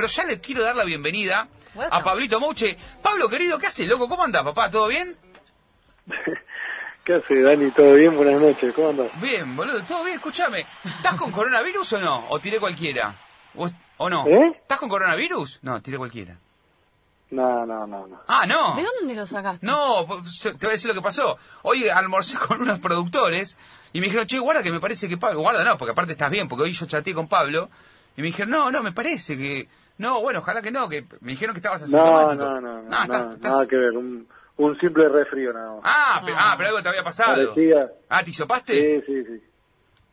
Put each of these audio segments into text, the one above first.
pero ya le quiero dar la bienvenida a Pablito Mouche. Pablo, querido, ¿qué haces, loco? ¿Cómo andás, papá? ¿Todo bien? ¿Qué hace, Dani? ¿Todo bien? Buenas noches. ¿Cómo andás? Bien, boludo, todo bien. Escúchame, ¿estás con coronavirus o no? ¿O tiré cualquiera? ¿O, o no? ¿Eh? ¿Estás con coronavirus? No, tiré cualquiera. No, no, no, no. Ah, no. ¿De dónde lo sacaste? No, te te voy a decir lo que pasó. Hoy almorcé con unos productores y me dijeron, che, guarda que me parece que Pablo, guarda no, porque aparte estás bien, porque hoy yo chateé con Pablo y me dijeron, no, no, me parece que, no, bueno, ojalá que no, que me dijeron que estabas No, asintomático. no, no, no, Ah, estás- nada, estás- nada que ver. Un, un simple resfrío nada más. Ah, pero, ah, pero algo te había pasado. Parecía- Ah, ¿te hisopaste? Sí, sí, sí.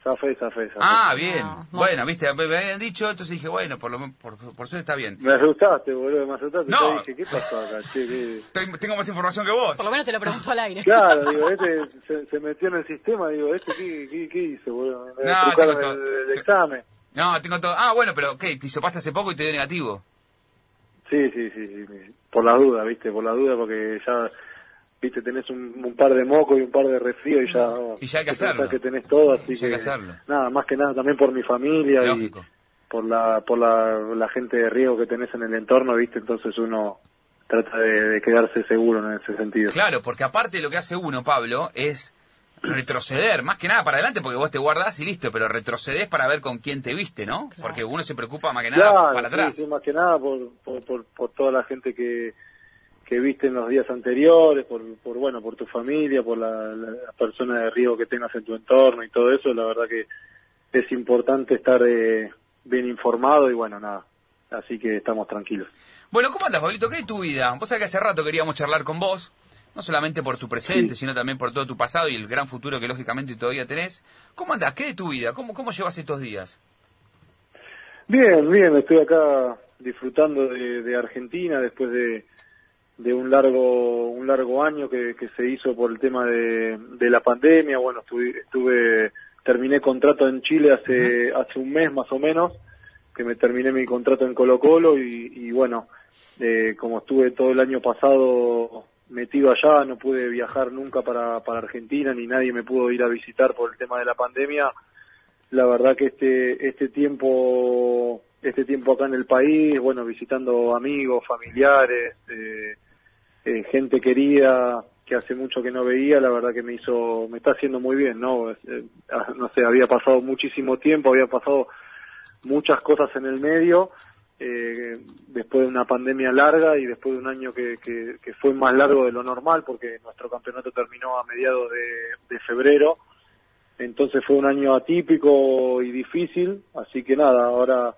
Zafé, zafé, zafé. Ah, bien. No, no. Bueno, viste, me habían dicho, entonces dije, bueno, por lo por, por suerte está bien. Me asustaste, boludo, me asustaste. No. Te dije, ¿qué pasó acá? Che, ¿qué? Tengo- más información que vos. Por lo menos te lo preguntó al aire. Claro, digo, este se, se metió en el sistema, digo, ¿este qué, qué, qué hizo, boludo? Me No, el examen. No, tengo todo. Ah, bueno, pero ¿qué? ¿Te hisopaste hace poco y te dio negativo? Sí, sí, sí, sí. Por la duda, viste, por la duda, porque ya, viste, tenés un, un par de mocos y un par de resfrío y ya... Y ya hay que hacerlo. que tenés todo, así Ya hay que... que hacerlo. Nada, más que nada también por mi familia Lógico. y por la por la, la gente de riesgo que tenés en el entorno, viste, entonces uno trata de, de quedarse seguro en ese sentido. Claro, porque aparte lo que hace uno, Pablo, es retroceder, más que nada para adelante, porque vos te guardás y listo, pero retrocedes para ver con quién te viste, ¿no? Claro. Porque uno se preocupa más que nada Claro, para atrás. sí, más que nada por, por, por, por toda la gente que, que viste en los días anteriores, por, por bueno, por tu familia, por la, la, las personas de riesgo que tengas en tu entorno y todo eso, la verdad que es importante estar eh, bien informado y bueno, nada, así que estamos tranquilos. Bueno, ¿cómo andas, Pablito? ¿Qué es tu vida? Vos sabés que hace rato queríamos charlar con vos, no solamente por tu presente, Sí. sino también por todo tu pasado y el gran futuro que lógicamente todavía tenés. ¿Cómo andás? ¿Qué de tu vida? ¿Cómo, cómo llevas estos días? Bien, bien, estoy acá disfrutando de, de Argentina después de, de un largo un largo año que, que se hizo por el tema de, de la pandemia. Bueno, estuve, estuve terminé contrato en Chile hace hace un mes más o menos que me terminé mi contrato en Colo Colo y, y bueno, eh, como estuve todo el año pasado metido allá, no pude viajar nunca para, para Argentina ni nadie me pudo ir a visitar por el tema de la pandemia. La verdad que este este tiempo este tiempo acá en el país bueno visitando amigos familiares eh, eh, gente querida que hace mucho que no veía la verdad que me hizo me está haciendo muy bien no Eh, ah, no sé había pasado muchísimo tiempo había pasado muchas cosas en el medio eh, después de una pandemia larga y después de un año que, que, fue más largo de lo normal porque nuestro campeonato terminó a mediados de, febrero entonces fue un año atípico y difícil, así que nada, ahora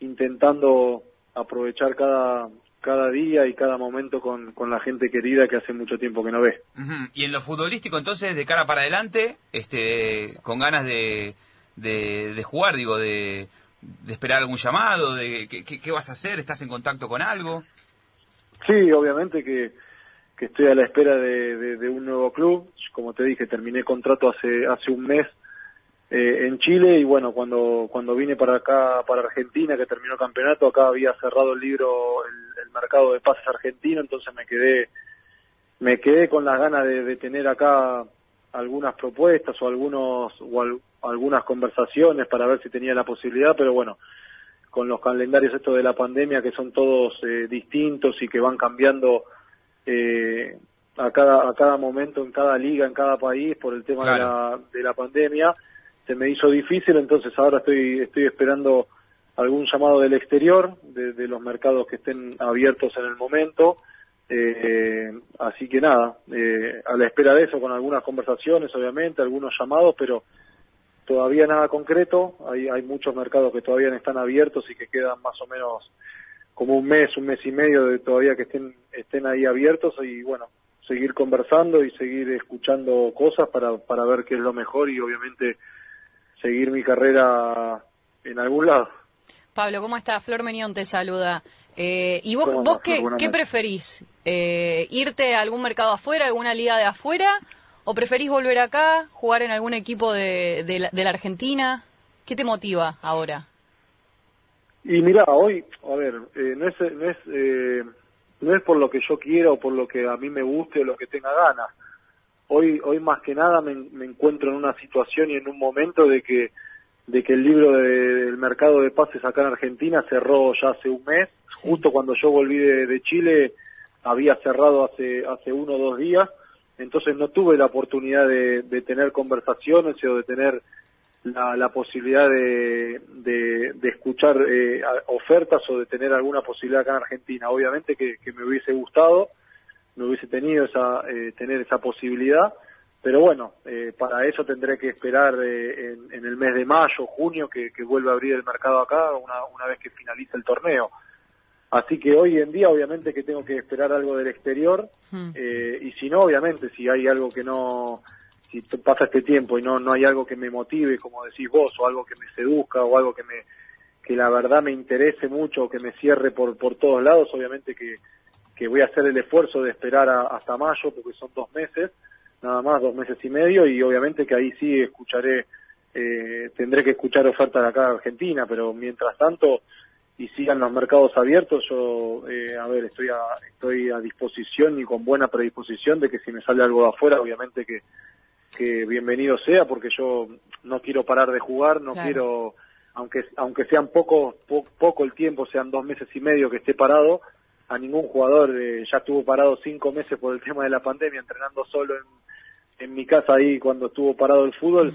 intentando aprovechar cada, cada día y cada momento con, con la gente querida que hace mucho tiempo que no ve. Ujú. Y en lo futbolístico, entonces, de cara para adelante, este, con ganas de, de jugar, digo, de, de esperar algún llamado, de ¿qué, vas a hacer, estás en contacto con algo. Sí, obviamente que, que estoy a la espera de, un nuevo club. Como te dije, terminé contrato hace hace un mes eh, en Chile y bueno, cuando cuando vine para acá, para Argentina, que terminó el campeonato, acá había cerrado el libro, el, mercado de pases argentino, entonces me quedé me quedé con las ganas de, de tener acá algunas propuestas o algunos o algunas conversaciones para ver si tenía la posibilidad, pero bueno, con los calendarios estos de la pandemia que son todos eh, distintos y que van cambiando eh, a cada a cada momento en cada liga en cada país por el tema de, la, de la pandemia se me hizo difícil entonces ahora estoy estoy esperando algún llamado del exterior de, de los mercados que estén abiertos en el momento eh, así que nada eh, a la espera de eso con algunas conversaciones obviamente algunos llamados pero todavía nada concreto, hay, hay muchos mercados que todavía no están abiertos y que quedan más o menos como un mes, un mes y medio de todavía que estén, estén ahí abiertos y bueno, seguir conversando y seguir escuchando cosas para, para ver qué es lo mejor y obviamente seguir mi carrera en algún lado. Pablo, ¿cómo estás? Flor Menión te saluda. Eh, ¿Y vos, ¿Cómo vos qué, qué preferís? Eh, ¿Irte a algún mercado afuera, alguna liga de afuera? ¿O preferís volver acá, jugar en algún equipo de, de la, de la Argentina? ¿Qué te motiva ahora? Y mira, hoy, a ver, eh, no es, no es, eh, no es por lo que yo quiera o por lo que a mí me guste o lo que tenga ganas. Hoy, hoy más que nada me, me encuentro en una situación y en un momento de que de que el libro del mercado de pases acá en Argentina cerró ya hace un mes, justo cuando yo volví de, Chile había cerrado hace, hace uno o dos días, entonces no tuve la oportunidad de, tener conversaciones o de tener la, posibilidad de, de, escuchar eh, ofertas o de tener alguna posibilidad acá en Argentina. Obviamente que, me hubiese gustado, me hubiese tenido esa, eh, tener esa posibilidad, pero bueno, eh, para eso tendré que esperar eh, en, el mes de mayo, junio, que, que vuelva a abrir el mercado acá una, una vez que finalice el torneo. Así que hoy en día obviamente que tengo que esperar algo del exterior hmm. eh, y si no, obviamente, si hay algo que no, si pasa este tiempo y no, no hay algo que me motive, como decís vos, o algo que me seduzca o algo que me que la verdad me interese mucho o que me cierre por, por todos lados, obviamente que, que voy a hacer el esfuerzo de esperar hasta mayo porque son dos meses nada más dos meses y medio y obviamente que ahí sí escucharé, eh, tendré que escuchar ofertas de acá de Argentina, pero mientras tanto y sigan los mercados abiertos, yo, eh, a ver, estoy a, estoy a disposición y con buena predisposición de que si me sale algo de afuera, obviamente que, que bienvenido sea, porque yo no quiero parar de jugar, no quiero, aunque, aunque sean poco, poco el tiempo, sean dos meses y medio que esté parado, a ningún jugador eh, ya estuvo parado cinco meses por el tema de la pandemia, entrenando solo en, en mi casa ahí cuando estuvo parado el fútbol,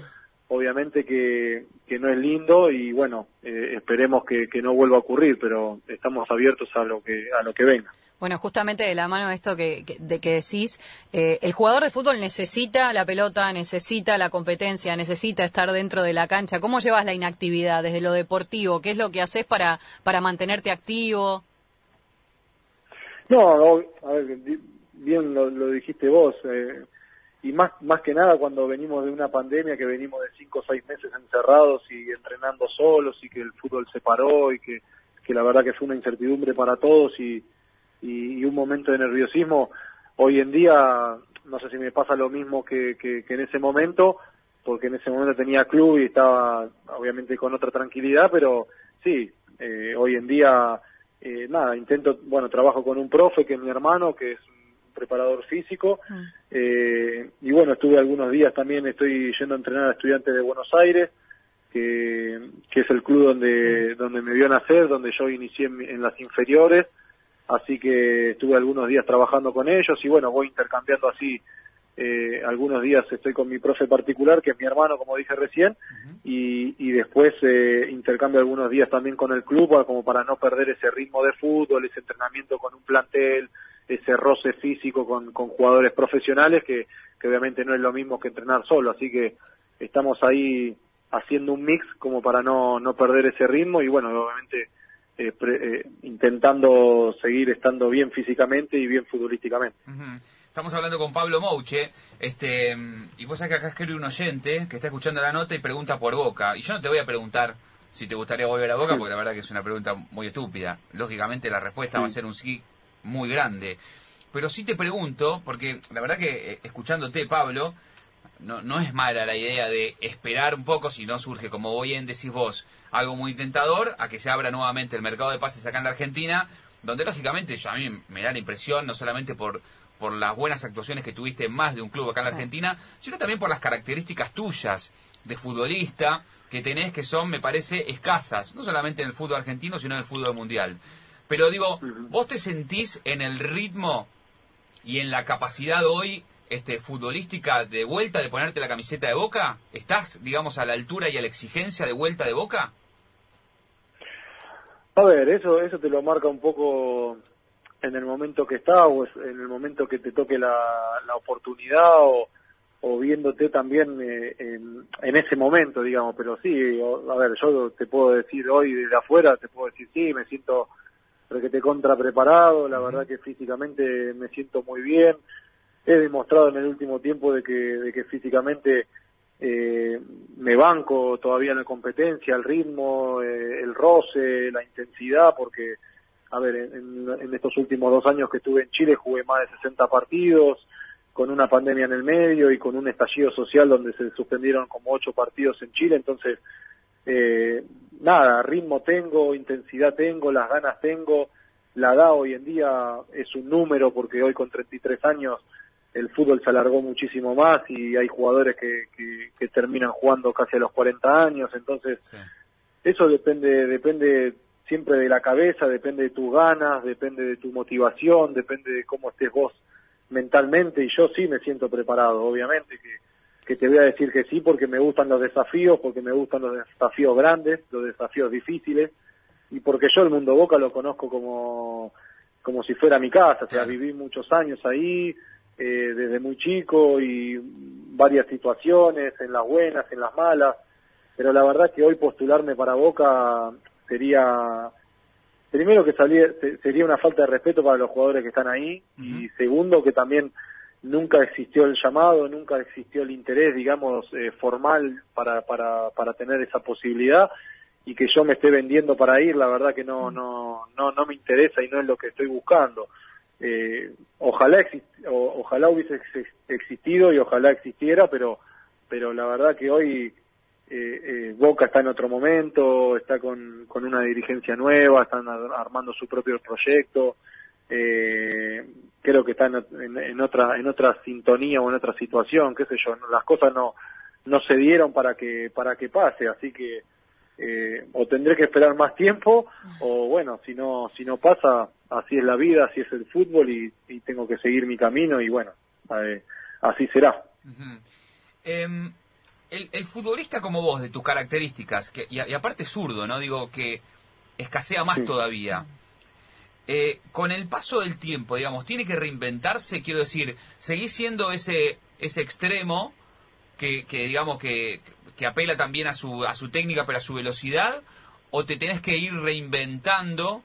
obviamente que, que no es lindo y bueno, eh, esperemos que, que, no vuelva a ocurrir, pero estamos abiertos a lo que, a lo que venga. Bueno, justamente de la mano de esto que, de que decís, eh, el jugador de fútbol necesita la pelota, necesita la competencia, necesita estar dentro de la cancha. ¿Cómo llevas la inactividad desde lo deportivo? ¿Qué es lo que haces para, para mantenerte activo? No, a ver, bien lo, lo dijiste vos. Eh, y más más que nada cuando venimos de una pandemia que venimos de cinco o seis meses encerrados y entrenando solos y que el fútbol se paró y que, que la verdad que fue una incertidumbre para todos y, y, un momento de nerviosismo hoy en día no sé si me pasa lo mismo que, que, en ese momento porque en ese momento tenía club y estaba obviamente con otra tranquilidad pero sí eh, hoy en día eh, nada intento bueno trabajo con un profe que es mi hermano que es preparador físico. Ah. Eh, y bueno, estuve algunos días también, estoy yendo a entrenar a estudiantes de Buenos Aires, que, que es el club donde, donde me vio nacer, donde yo inicié en, las inferiores. Así que estuve algunos días trabajando con ellos y bueno, voy intercambiando así. Eh, algunos días estoy con mi profe particular, que es mi hermano, como dije recién, y, y después eh, intercambio algunos días también con el club, como para no perder ese ritmo de fútbol, ese entrenamiento con un plantel, ese roce físico con, con jugadores profesionales que, que obviamente no es lo mismo que entrenar solo, así que estamos ahí haciendo un mix como para no, no perder ese ritmo y bueno, obviamente eh, eh, intentando seguir estando bien físicamente y bien futbolísticamente. Estamos hablando con Pablo Mouche, este, y vos sabés que acá escribe un oyente que está escuchando la nota y pregunta por Boca. Y yo no te voy a preguntar si te gustaría volver a Boca, porque la verdad que es una pregunta muy estúpida. Lógicamente la respuesta va a ser un sí muy grande. Pero sí te pregunto, porque la verdad que eh, escuchándote, Pablo, no, no es mala la idea de esperar un poco, si no surge, como bien decís vos, algo muy tentador, a que se abra nuevamente el mercado de pases acá en la Argentina, donde lógicamente a mí me da la impresión, no solamente por, por las buenas actuaciones que tuviste en más de un club acá en la Argentina, sino también por las características tuyas de futbolista que tenés, que son, me parece, escasas, no solamente en el fútbol argentino, sino en el fútbol mundial. Pero digo, ¿vos te sentís en el ritmo y en la capacidad hoy este, futbolística de vuelta de ponerte la camiseta de Boca? ¿Estás, digamos, a la altura y a la exigencia de vuelta de Boca? A ver, eso, eso te lo marca un poco en el momento que estás o en el momento que te toque la, oportunidad o, o, viéndote también eh, en, en, ese momento, digamos. Pero sí, a ver, yo te puedo decir hoy desde afuera, te puedo decir sí, me siento que te contra preparado, la verdad que físicamente me siento muy bien. He demostrado en el último tiempo de que, de que físicamente eh, me banco todavía en la competencia, el ritmo, eh, el roce, la intensidad, porque, a ver, en, en, estos últimos dos años que estuve en Chile jugué más de 60 partidos, con una pandemia en el medio y con un estallido social donde se suspendieron como ocho partidos en Chile, entonces eh, nada, ritmo tengo, intensidad tengo, las ganas tengo, la edad hoy en día es un número porque hoy con 33 años el fútbol se alargó muchísimo más y hay jugadores que, que, terminan jugando casi a los 40 años, entonces eso depende, depende siempre de la cabeza, depende de tus ganas, depende de tu motivación, depende de cómo estés vos mentalmente. Y yo sí me siento preparado, obviamente que, que te voy a decir que sí porque me gustan los desafíos, porque me gustan los desafíos grandes, los desafíos difíciles y porque yo el mundo Boca lo conozco como como si fuera mi casa, o sea, viví muchos años ahí, eh, desde muy chico y varias situaciones, en las buenas, en las malas, pero la verdad que hoy postularme para Boca sería, primero que sería una falta de respeto para los jugadores que están ahí y segundo que también nunca existió el llamado, nunca existió el interés, digamos, eh, formal para, para, para tener esa posibilidad y que yo me esté vendiendo para ir, la verdad que no, no, no, no me interesa y no es lo que estoy buscando. Eh, ojalá ojalá hubiese existido y ojalá existiera, pero pero la verdad que hoy eh, eh, Boca está en otro momento, está con, con una dirigencia nueva, están armando su propio proyecto, creo que están en, en, otra en otra sintonía o en otra situación, qué sé yo, las cosas no no se dieron para que para que pase, así que eh, o tendré que esperar más tiempo o bueno, si no, si no pasa, así es la vida, así es el fútbol y, tengo que seguir mi camino y bueno, eh, así será. Em, el, futbolista como vos, de tus características, que, y, aparte zurdo, ¿no? Digo que escasea más todavía. Eh, con el paso del tiempo, digamos, tiene que reinventarse, quiero decir, seguís siendo ese, ese extremo que, que digamos, que, que apela también a su, a su técnica, pero a su velocidad, o te tenés que ir reinventando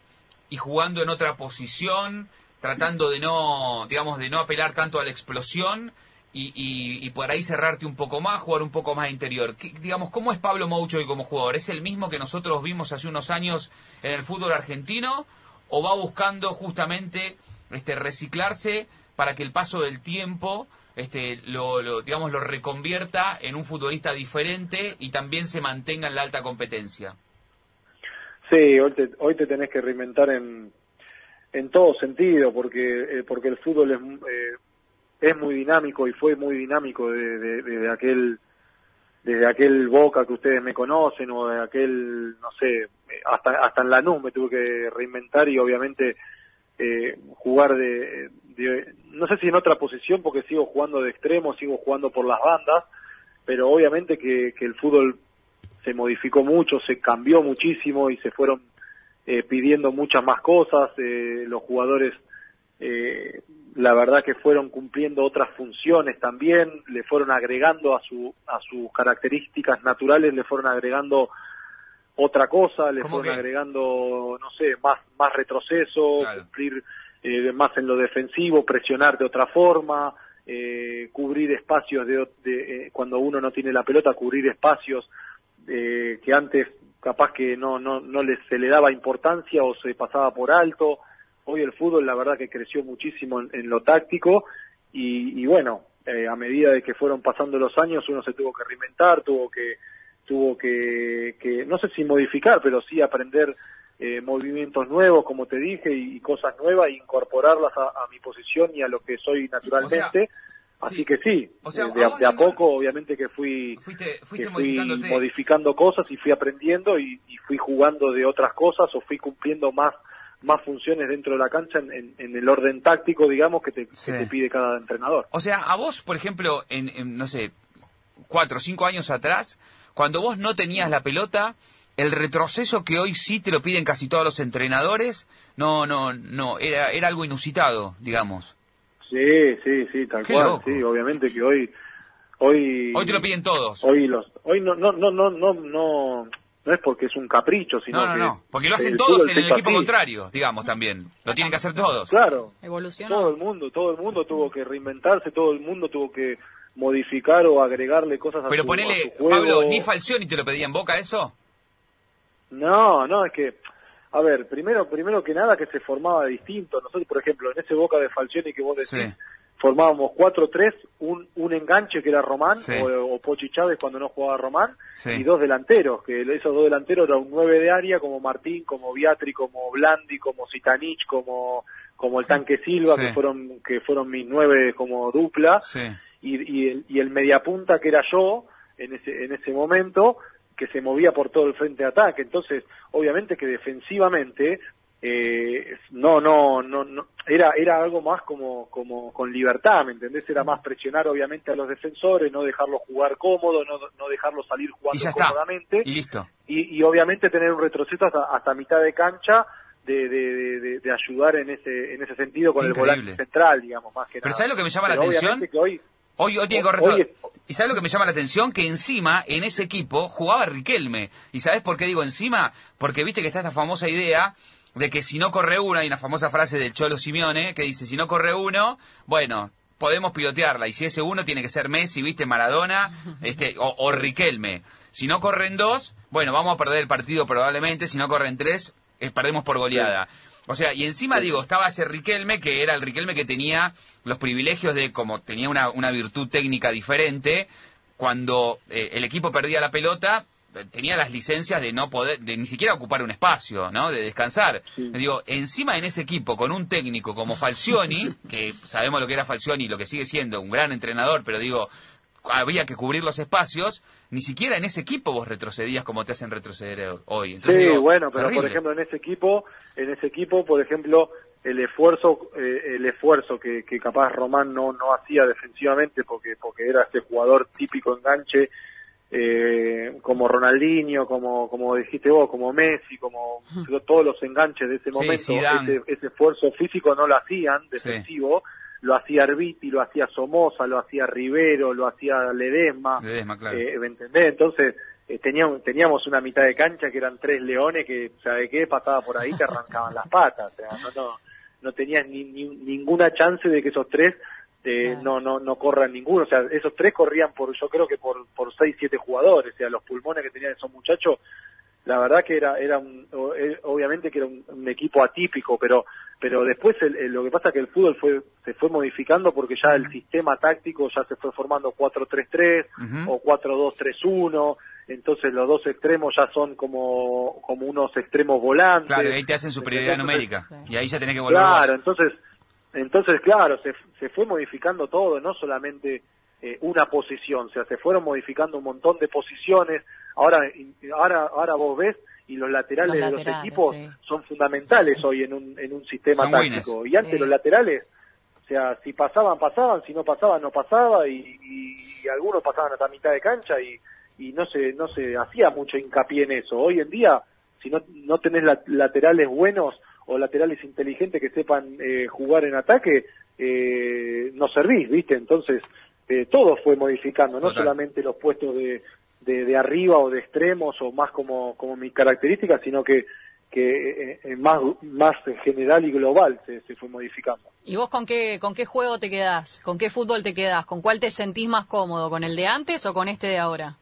y jugando en otra posición, tratando de no, digamos, de no apelar tanto a la explosión y, y, por ahí cerrarte un poco más, jugar un poco más interior. digamos, ¿cómo es Pablo Moucho hoy como jugador? ¿Es el mismo que nosotros vimos hace unos años en el fútbol argentino o va buscando justamente este reciclarse para que el paso del tiempo este, lo, digamos, lo reconvierta en un futbolista diferente y también se mantenga en la alta competencia. Sí, hoy te, hoy te tenés que reinventar en, en todo sentido, porque, eh, porque el fútbol es, eh, es muy dinámico y fue muy dinámico desde de, aquel desde aquel Boca que ustedes me conocen o de aquel, no sé, hasta, hasta en la NU me tuve que reinventar y obviamente eh, jugar de, no sé si en otra posición porque sigo jugando de extremo, sigo jugando por las bandas, pero obviamente que, el fútbol se modificó mucho, se cambió muchísimo y se fueron eh, pidiendo muchas más cosas, eh, los jugadores eh, la verdad que fueron cumpliendo otras funciones también, le fueron agregando a, su, a sus características naturales, le fueron agregando otra cosa, le fueron agregando, no sé, más, más retroceso, cumplir eh, más en lo defensivo, presionar de otra forma, eh, cubrir espacios de, eh, cuando uno no tiene la pelota, cubrir espacios que antes capaz que no, no, no se le daba importancia o se pasaba por alto. Hoy el fútbol la verdad que creció muchísimo en, lo táctico y, y bueno, a medida de que fueron pasando los años uno se tuvo que reinventar, tuvo que tuvo que, que no sé si modificar, pero sí aprender eh, movimientos nuevos, como te dije, y, cosas nuevas, e incorporarlas a, mi posición y a lo que soy naturalmente. Así que sí, eh, de, a, poco obviamente que fui, modificando cosas y fui aprendiendo y, fui jugando de otras cosas o fui cumpliendo más más funciones dentro de la cancha en, el orden táctico, digamos, que te, pide cada entrenador. O sea, a vos, por ejemplo, en, no sé, cuatro o cinco años atrás, cuando vos no tenías la pelota, el retroceso que hoy sí te lo piden casi todos los entrenadores, no, no, no, era, era algo inusitado, digamos. Sí, sí, sí, tal cual, sí, obviamente que hoy, hoy. Hoy te lo piden todos. Hoy los, hoy no, no, no, no, no, no, no es porque es un capricho, sino no, no, no, porque lo hacen todos en el equipo contrario, digamos también, lo tienen que hacer todos. Claro, todo el mundo, todo el mundo tuvo que reinventarse, todo el mundo tuvo que modificar o agregarle cosas a Pero ponele, Pablo, ni Falcioni te lo pedía en boca eso. No, no, es que, a ver, primero, primero que nada que se formaba distinto. Nosotros, por ejemplo, en ese Boca de Falcioni que vos decís, formábamos 4-3, un, un enganche que era Román Sí. o, o Pochi Chávez cuando no jugaba Román Sí. y dos delanteros, que esos dos delanteros eran un 9 de área como Martín, como Viatri, como Blandi, como Zitanich, como como el Tanque Silva, Sí. que fueron que fueron mis nueve como dupla y el, y el mediapunta que era yo en ese, en ese momento, que se movía por todo el frente de ataque. Entonces, obviamente que defensivamente, eh, no, no, no, no, era, era algo más como, como con libertad, ¿me entendés? Era más presionar obviamente a los defensores, no dejarlos jugar cómodo, no, no dejarlos salir Y jugando ya está. cómodamente Y listo. y, y obviamente tener un retroceso hasta, hasta mitad de cancha de, de, de- de- de ayudar en ese en ese sentido con Increíble. el volante central, digamos, más que Pero nada. ¿sabes lo que me llama la atención? que hoy Hoy, hoy tiene que Hoy- es- ¿Y sabes lo que me llama la atención? Que encima, en ese equipo, jugaba Riquelme. ¿Y sabes por qué digo encima? Porque viste que está esta famosa idea de que si no corre uno, hay una famosa frase del Cholo Simeone que dice, si no corre uno, bueno, podemos pilotearla. Y si ese uno tiene que ser Messi, viste, Maradona, este, o, o Riquelme. Si no corren dos, bueno, vamos a perder el partido probablemente. Si no corren tres, eh, perdemos por goleada. O sea, y encima digo, estaba ese Riquelme, que era el Riquelme que tenía los privilegios de, como tenía una, una virtud técnica diferente, cuando eh, el equipo perdía la pelota, tenía las licencias de no poder, de ni siquiera ocupar un espacio, ¿no? De descansar. Sí. Digo, encima en ese equipo, con un técnico como Falcioni, que sabemos lo que era Falcioni, lo que sigue siendo un gran entrenador, pero digo, había que cubrir los espacios, ni siquiera en ese equipo vos retrocedías como te hacen retroceder hoy. Entonces, sí, digo, bueno, pero por ejemplo en ese equipo, en ese equipo, por ejemplo, el esfuerzo, eh, el esfuerzo que, que capaz Román no, no hacía defensivamente porque, porque era este jugador típico enganche, eh, como Ronaldinho, como, como dijiste vos, como Messi, como todos los enganches de ese momento, ese, ese esfuerzo físico no lo hacían defensivo, lo hacía Arbiti, lo hacía Somoza, lo hacía Rivero, lo hacía Ledesma, Ledesma, claro. eh, ¿me entendés? Entonces, eh, teníamos, teníamos una mitad de cancha que eran tres leones que, ¿sabe qué? Pasaba por ahí, te arrancaban las patas. O sea, no, no, no tenías ni, ni- ninguna chance de que esos tres Claro. no, no, no corran ninguno. O sea, esos tres corrían por, yo creo que por, por seis, siete jugadores. O sea, los pulmones que tenían esos muchachos, la verdad que era, era un, eh, obviamente que era un, un equipo atípico, pero, pero después el- el- lo que pasa es que el fútbol fue, se fue modificando porque ya el sistema táctico ya se fue formando 4-3-3 Ujú. o 4-2-3-1, entonces los dos extremos ya son como, como unos extremos volantes. Claro, y ahí te hacen superioridad Entonces, numérica. Y ahí ya tenés que volver Claro, vos. entonces, entonces claro, se, se fue modificando todo, no solamente eh, una posición, o sea, se fueron modificando un montón de posiciones. Ahora, ahora, ahora vos ves y los laterales Los de los equipos sí. son fundamentales hoy en un, en un sistema Son táctico. winners. Y antes Sí. los laterales, o sea, si pasaban, pasaban, si no pasaban, no pasaba, y, y- y algunos pasaban hasta mitad de cancha y, y no se, no se hacía mucho hincapié en eso. Hoy en día, si no, no tenés la- laterales buenos o laterales inteligentes que sepan eh, jugar en ataque, eh, no servís, ¿viste? Entonces, eh, todo fue modificando, no Total. solamente los puestos de, de, de arriba o de extremos o más como, como mis características, sino que, que eh, eh, más, más general y global se, se fue modificando. ¿Y vos con qué, con qué juego te quedás? ¿Con qué fútbol te quedás? ¿Con cuál te sentís más cómodo? ¿Con el de antes o con este de ahora?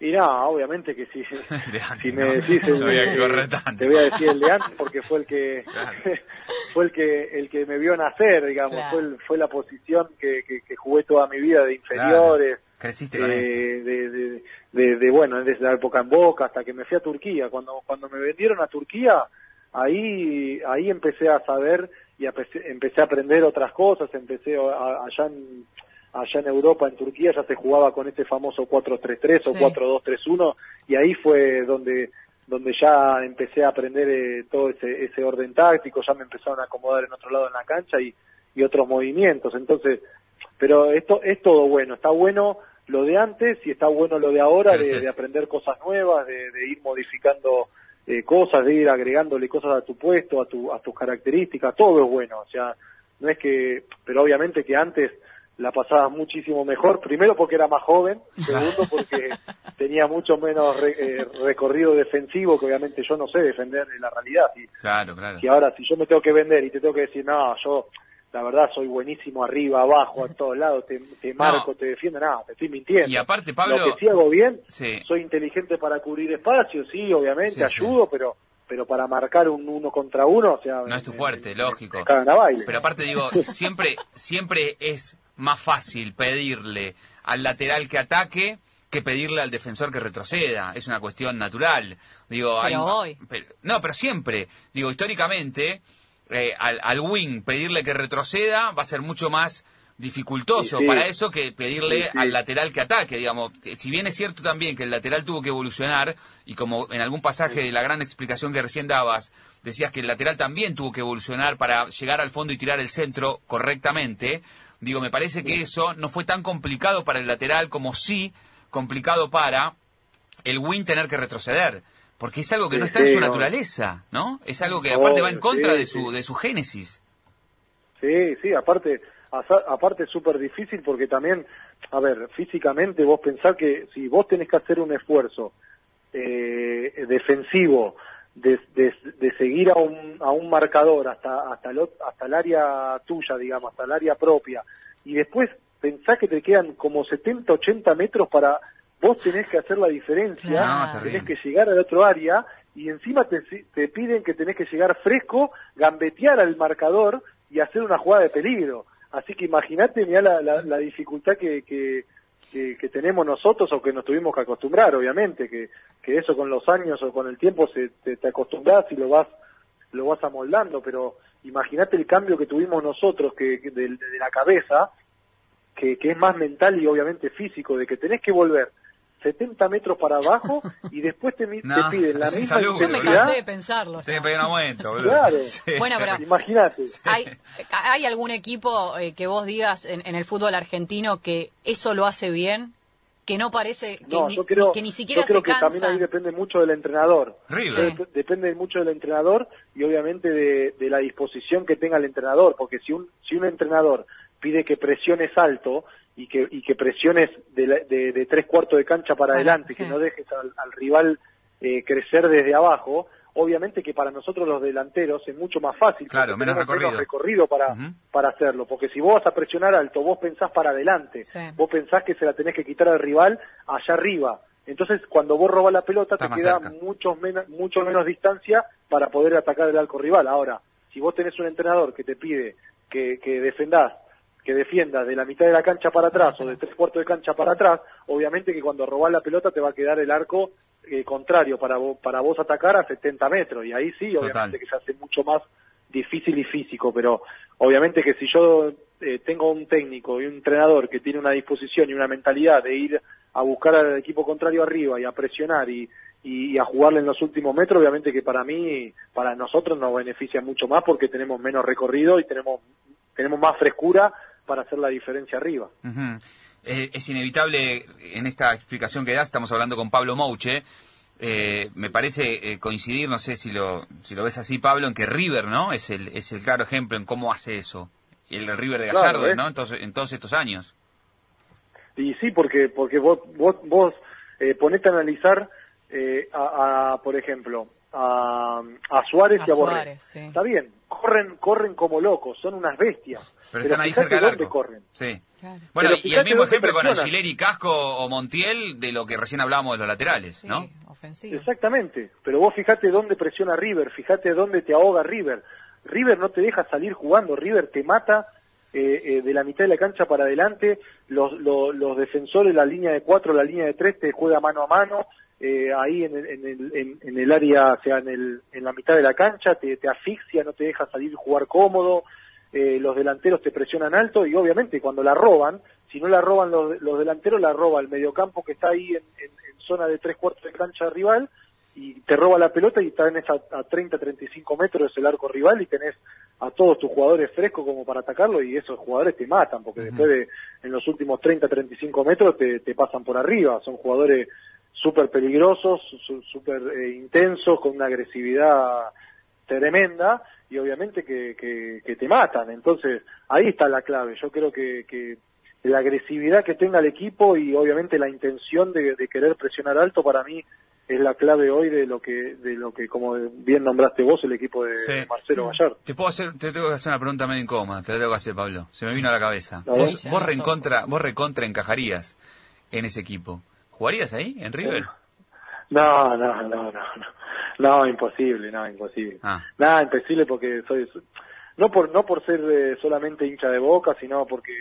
Y nada, obviamente que si, De antes, si me ¿no? decís el- No había que eh, correr tanto. te voy a decir el de antes porque fue el que Claro. fue el que el que me vio nacer, digamos, Claro. fue el- fue la posición que, que, que jugué toda mi vida de inferiores, Creciste con eso. de, de, de- de, bueno, desde la época en Boca hasta que me fui a Turquía. Cuando cuando me vendieron a Turquía, ahí ahí empecé a saber y empecé, empecé a aprender otras cosas, empecé a- allá en allá en Europa, en Turquía, ya se jugaba con este famoso 4-3-3 o Sí. 4-2-3-1 y ahí fue donde donde ya empecé a aprender eh, todo ese, ese orden táctico, ya me empezaron a acomodar en otro lado en la cancha y, y otros movimientos. Entonces, pero esto es todo bueno, está bueno lo de antes y está bueno lo de ahora, de, de aprender cosas nuevas, de, de ir modificando eh, cosas, de ir agregándole cosas a tu puesto, a, tu, a tus características, todo es bueno, o sea, no es que, pero obviamente que antes la pasaba muchísimo mejor, primero porque era más joven, segundo porque tenía mucho menos re- eh, recorrido defensivo, que obviamente yo no sé defender en la realidad, y, Claro, claro. y ahora si yo me tengo que vender y te tengo que decir, no, yo la verdad soy buenísimo arriba, abajo, a todos lados, te, te marco, te defiendo, nada, te estoy mintiendo. Y aparte, Pablo- Lo que sí hago bien, Sí. soy inteligente para cubrir espacios, sí, obviamente, Sí, sí. ayudo, pero pero para marcar un uno contra uno, o sea... No es tu fuerte, lógico. baile. Pero aparte digo, siempre, siempre es más fácil pedirle al lateral que ataque que pedirle al defensor que retroceda. Es una cuestión natural. Digo, Pero hay, hoy. pero- no, pero siempre. Digo, históricamente, eh, al, al wing pedirle que retroceda va a ser mucho más dificultoso Sí, sí. para eso que pedirle Sí, al lateral que ataque, digamos. Si bien es cierto también que el lateral tuvo que evolucionar, y como en algún pasaje de la gran explicación que recién dabas, decías que el lateral también tuvo que evolucionar para llegar al fondo y tirar el centro correctamente, digo, me parece que eso no fue tan complicado para el lateral como sí complicado para el win tener que retroceder. Porque es algo que no está en su no. naturaleza, ¿no? Es algo que aparte va en contra de su de su génesis. Sí, sí, aparte, aparte es súper difícil porque también, a ver, físicamente vos pensás que si vos tenés que hacer un esfuerzo eh, defensivo de, de, de seguir a un, a un marcador hasta, hasta, el, hasta el área tuya, digamos, hasta el área propia, y después pensás que te quedan como 70, 80 metros para vos tenés que hacer la diferencia. No, tenés que llegar al otro área y encima te, te piden que tenés que llegar fresco, gambetear al marcador y hacer una jugada de peligro. Así que imagínate mirá la, la, la dificultad que, que, que, que tenemos nosotros o que nos tuvimos que acostumbrar, obviamente, que, que eso con los años o con el tiempo se, te, acostumbras y lo vas lo vas amoldando, pero imagínate el cambio que tuvimos nosotros que, que de, de la cabeza, que, que es más mental y obviamente físico, de que tenés que volver 70 metros para abajo y después te, mi- te No, piden la misma salud, Yo me cansé de pensarlo. Tiene ya. que pedir un aumento, boludo. Claro. Sí. Bueno, pero- Imagínate. ¿Hay, ¿Hay algún equipo eh, que vos digas en, en el fútbol argentino que eso lo hace bien? Que no parece, que, No, ni, yo creo, que ni siquiera yo creo se que también ahí depende mucho del entrenador. River. Depende mucho del entrenador y obviamente de, de la disposición que tenga el entrenador, porque si un, si un entrenador pide que presiones alto y que, y que presiones de, la- de, de tres cuartos de cancha para Claro, adelante, sí. que no dejes al, al rival eh, crecer desde abajo, obviamente que para nosotros los delanteros es mucho más fácil. Claro, menos recorrido. recorrido para, para hacerlo, porque si vos vas a presionar alto, vos pensás para adelante, Sí. vos pensás que se la tenés que quitar al rival allá arriba. Entonces, cuando vos robas la pelota, Está te queda mucho menos, mucho menos distancia para poder atacar el arco rival. Ahora, si vos tenés un entrenador que te pide que, que defendás, que defiendas de la mitad de la cancha para atrás o de tres cuartos de cancha para atrás, obviamente que cuando robás la pelota te va a quedar el arco eh, contrario para vos, para vos atacar a 70 metros. Y ahí sí, Total. obviamente que se hace mucho más difícil y físico, pero obviamente que si yo eh, tengo un técnico y un entrenador que tiene una disposición y una mentalidad de ir a buscar al equipo contrario arriba y a presionar y, y, y a jugarle en los últimos metros, obviamente que para mí, para nosotros nos beneficia mucho más porque tenemos menos recorrido y tenemos, tenemos más frescura para hacer la diferencia arriba. Eh, es inevitable en esta explicación que das, estamos hablando con Pablo Mouche. eh, me parece eh, coincidir, no sé si lo, si lo ves así, Pablo, en que River, ¿no? Es el, es el claro ejemplo en cómo hace eso. El River de Claro, Gallardo. ¿no? Entonces, en todos estos años. Y sí, porque porque vos vos, vos ponete a analizar, eh, a, a, por ejemplo, a, a Suárez A y a Borré. Suárez, sí. Está bien, corren corren como locos, son unas bestias. Pero están ahí fíjate cerca del dónde arco. corren. Sí. Claro. Bueno, Pero y el mismo ejemplo con. Angileri, Casco o Montiel de lo que recién hablábamos de los laterales, Sí, ¿no? ofensivo. Exactamente, pero vos fíjate dónde presiona River, fíjate dónde te ahoga River. River no te deja salir jugando, River te mata eh, eh, de la mitad de la cancha para adelante, los, los, los defensores, la línea de cuatro, la línea de tres te juega mano a mano, eh, ahí en el, en, el, en, en el área, o sea, en, el, en la mitad de la cancha, te, te asfixia, no te deja salir jugar cómodo, eh, los delanteros te presionan alto y obviamente cuando la roban, si no la roban los, los delanteros, la roba el mediocampo que está ahí en, en- en zona de tres cuartos de cancha rival y te roba la pelota y tenés a, a 30, 35 metros es el arco rival y tenés a todos tus jugadores frescos como para atacarlo y esos jugadores te matan porque después de en los últimos 30, 35 metros te, te pasan por arriba, son jugadores súper peligrosos, súper eh, intensos, con una agresividad tremenda y obviamente que, que, que te matan. Entonces, ahí está la clave. Yo creo que, que la agresividad que tenga el equipo y obviamente la intención de, de querer presionar alto para mí es la clave hoy de lo que, de lo que como bien nombraste vos, el equipo de, Sí. de Marcelo Gallardo. Te puedo hacer, te tengo que hacer una pregunta medio incómoda, te la tengo que hacer, Pablo. Se me vino a la cabeza. A ver. Vos, vos recontra, vos recontra encajarías en ese equipo. ¿Jugarías ahí, en River? No, no, no, no, no. No, imposible, no, imposible. Ah. Nada, imposible porque soy no por no por ser eh, solamente hincha de Boca, sino porque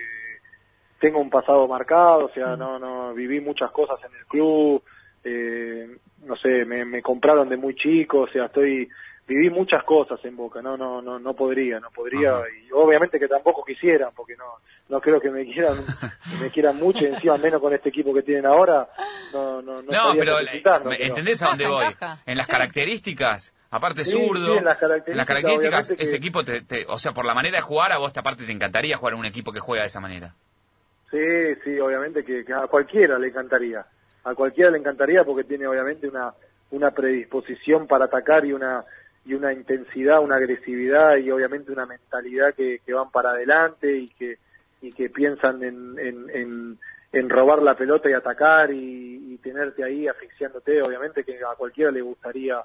tengo un pasado marcado, o sea, no no viví muchas cosas en el club, eh, no sé, me, me compraron de muy chico, o sea, estoy viví muchas cosas en Boca, no no no no podría, no podría Ajá. y obviamente que tampoco quisieran, porque no no creo que me quieran que me quieran mucho y encima menos con este equipo que tienen ahora, no no no, pero necesitando, ¿me pero- ¿entendés a dónde voy? En las Sí. características, aparte Sí, zurdo, sí, en las características, obviamente que- ese equipo, te, te- o sea, por la manera de jugar, a vos aparte te encantaría jugar en un equipo que juega de esa manera. Sí, sí, obviamente que, que a cualquiera le encantaría. A cualquiera le encantaría porque tiene obviamente una, una predisposición para atacar y una, y una intensidad, una agresividad y obviamente una mentalidad que, que van para adelante y que, y que piensan en, en, en, en robar la pelota y atacar y, y tenerte ahí asfixiándote. Obviamente que a cualquiera le gustaría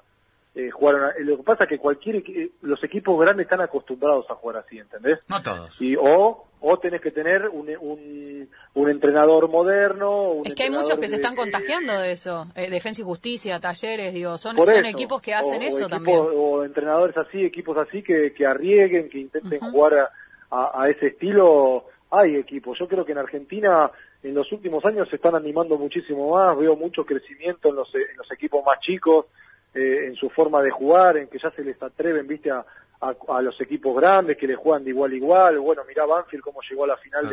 eh, jugar. una- Lo que pasa es que cualquier, equi- los equipos grandes están acostumbrados a jugar así, ¿entendés? No todos. Y, o, o tenés que tener un, un, un entrenador moderno. un Es que hay muchos que se están contagiando de eso. Eh, Defensa y Justicia, Talleres, digo, son, son eso. equipos que hacen o eso equipos- también. O entrenadores así, equipos así que, que arriesguen, que intenten jugar a, a- a ese estilo. Hay equipos. Yo creo que en Argentina en los últimos años se están animando muchísimo más. Veo mucho crecimiento en los, en los equipos más chicos, eh, en su forma de jugar, en que ya se les atreven, viste, a, a, a los equipos grandes que le juegan de igual a igual. Bueno, mirá Banfield cómo llegó a la final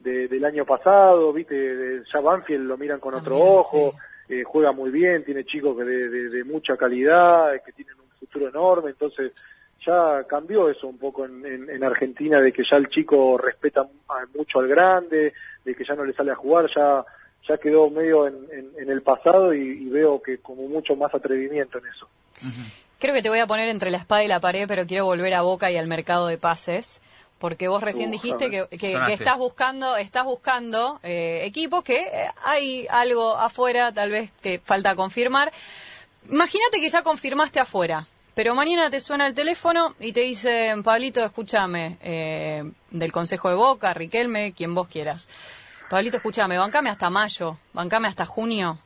de, del año pasado, viste, de- ya Banfield lo miran con otro También, ojo, eh, juega muy bien, tiene chicos que de, de- de mucha calidad, eh, que tienen un futuro enorme, entonces ya cambió eso un poco en, en- en Argentina, de que ya el chico respeta mucho al grande, de que ya no le sale a jugar, ya ya quedó medio en, en- en el pasado y, y veo que como mucho más atrevimiento en eso. Creo que te voy a poner entre la espada y la pared, pero quiero volver a Boca y al mercado de pases. Porque vos recién Uh, dijiste a que, estás buscando, estás buscando eh, equipos que eh, hay algo afuera, tal vez que falta confirmar. Imagínate que ya confirmaste afuera, pero mañana te suena el teléfono y te dicen, Pablito, escúchame, eh, del Consejo de Boca, Riquelme, quien vos quieras. Pablito, escúchame, bancame hasta mayo, bancame hasta junio,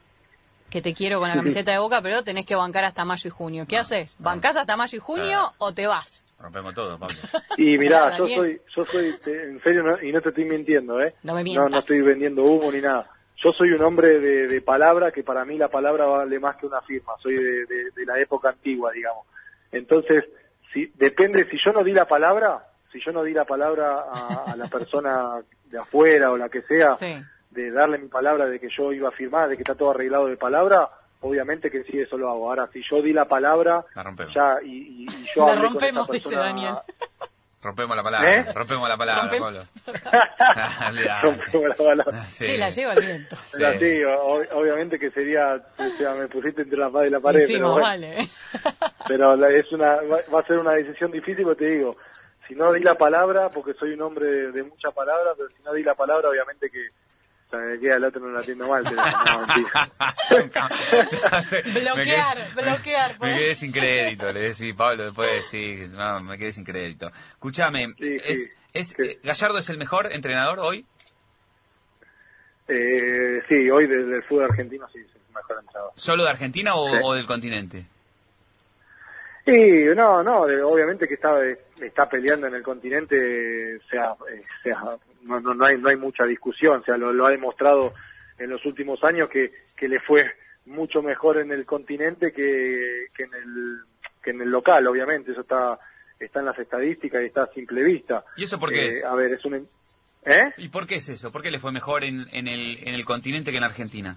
que te quiero con la camiseta de Boca, pero tenés que bancar hasta mayo y junio. ¿Qué haces? ¿Bancás hasta mayo y junio Claro. o te vas? Rompemos todo, Pablo. Y mirá, yo soy, yo soy, en serio, no- y no te estoy mintiendo, ¿eh? No me no, mientas. no estoy vendiendo humo ni nada. Yo soy un hombre de, de palabra, que para mí la palabra vale más que una firma. Soy de, de- de la época antigua, digamos. Entonces, si depende, si yo no di la palabra, si yo no di la palabra a, a la persona de afuera o la que sea, Sí. De darle mi palabra de que yo iba a firmar, de que está todo arreglado de palabra, obviamente que sí, eso lo hago. Ahora, si yo di la palabra, La rompemos. ya, y, y- y yo La rompemos, esa dice persona- Daniel. Rompemos la palabra, ¿Eh? rompemos la palabra, Rompem- Pablo. Rompemos la palabra. Sí, la lleva el viento. Sí. Pero sí, o- obviamente que sería, o sea, me pusiste entre la espada y la pared, sí, pero, bueno, vale. pero la- es una, va, va a ser una decisión difícil, porque te digo, si no di la palabra, porque soy un hombre de, de mucha palabra, pero si no di la palabra, obviamente que, sea, me queda el otro no la atiendo mal, pero no, mentira. Bloquear, Me quedé- bloquear, Me, pues. quedé sin crédito, le decís, Pablo, después sí, no, me quedé sin crédito. Escúchame, Sí, es, sí. es, Sí. eh, ¿Gallardo es el mejor entrenador hoy? Eh, sí, hoy desde el fútbol argentino sí, es el mejor entrenador. ¿Solo de Argentina o, Sí. o del continente? Sí, no, no, de- obviamente que está está peleando en el continente, sea, eh, sea no, no, no hay no hay mucha discusión, o sea, lo, lo ha demostrado en los últimos años que, que le fue mucho mejor en el continente que, que en el que en el local, obviamente, eso está está en las estadísticas y está a simple vista. ¿Y eso por qué Eh, es? A ver, es un ¿Eh? ¿Y por qué es eso? ¿Por qué le fue mejor en, en, el, en el continente que en Argentina?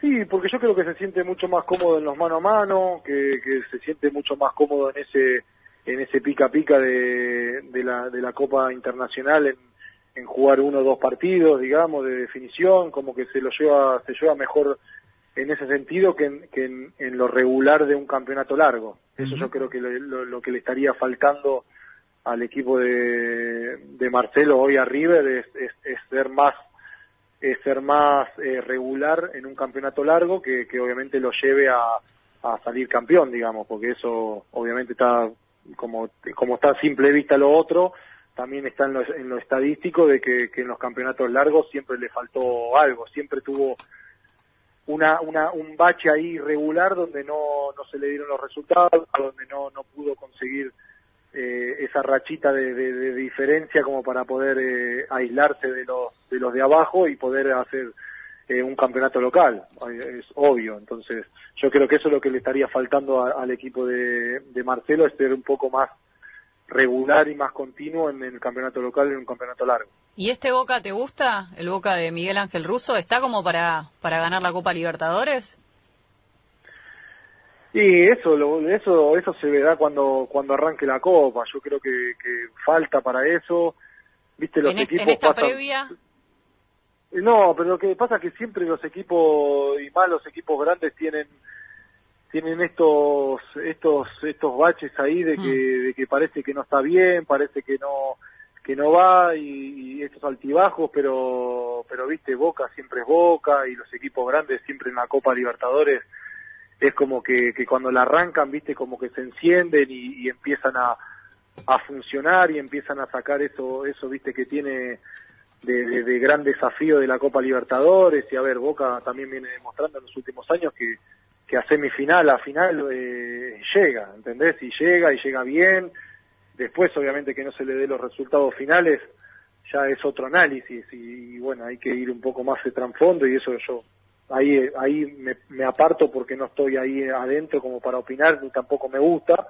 Sí, porque yo creo que se siente mucho más cómodo en los mano a mano, que, que se siente mucho más cómodo en ese en ese pica pica de, de la de la Copa Internacional en, en jugar uno o dos partidos, digamos, de definición, como que se lo lleva se lleva mejor en ese sentido que en, que en, en lo regular de un campeonato largo. Eso yo creo que lo, lo- lo que le estaría faltando al equipo de, de Marcelo hoy a River es, es, es ser más es ser más eh, regular en un campeonato largo que, que obviamente lo lleve a, a salir campeón, digamos, porque eso obviamente está como, como está a simple vista lo otro, también está en lo, en lo estadístico de que, que en los campeonatos largos siempre le faltó algo, siempre tuvo una, una, un bache ahí irregular donde no, no se le dieron los resultados, donde no, no pudo conseguir eh, esa rachita de, de, diferencia como para poder eh, aislarse de los, de los de abajo y poder hacer eh, un campeonato local, es obvio. Entonces, yo creo que eso es lo que le estaría faltando al equipo de, de Marcelo, es ser un poco más regular y más continuo en el campeonato local en un campeonato largo. ¿Y este Boca te gusta? ¿El Boca de Miguel Ángel Russo está como para, para ganar la Copa Libertadores? Y eso, eso, eso se verá cuando, cuando arranque la Copa. Yo creo que, falta para eso. Viste, los equipos. ¿En esta previa? No, pero lo que pasa es que siempre los equipos, y más los equipos grandes, tienen tienen estos estos estos baches ahí de que, mm. de que parece que no está bien, parece que no que no va y, estos altibajos, pero pero viste Boca siempre es Boca y los equipos grandes siempre en la Copa Libertadores es como que, que cuando la arrancan, viste, como que se encienden y, empiezan a, a funcionar y empiezan a sacar eso, eso viste, que tiene de, de, gran desafío de la Copa Libertadores. Y a ver, Boca también viene demostrando en los últimos años que, que a semifinal, a final, eh, llega, ¿entendés? Y llega y llega bien. Después, obviamente, que no se le dé los resultados finales, ya es otro análisis y, bueno, hay que ir un poco más de trasfondo y eso yo ahí, ahí me, me, aparto porque no estoy ahí adentro como para opinar, ni tampoco me gusta,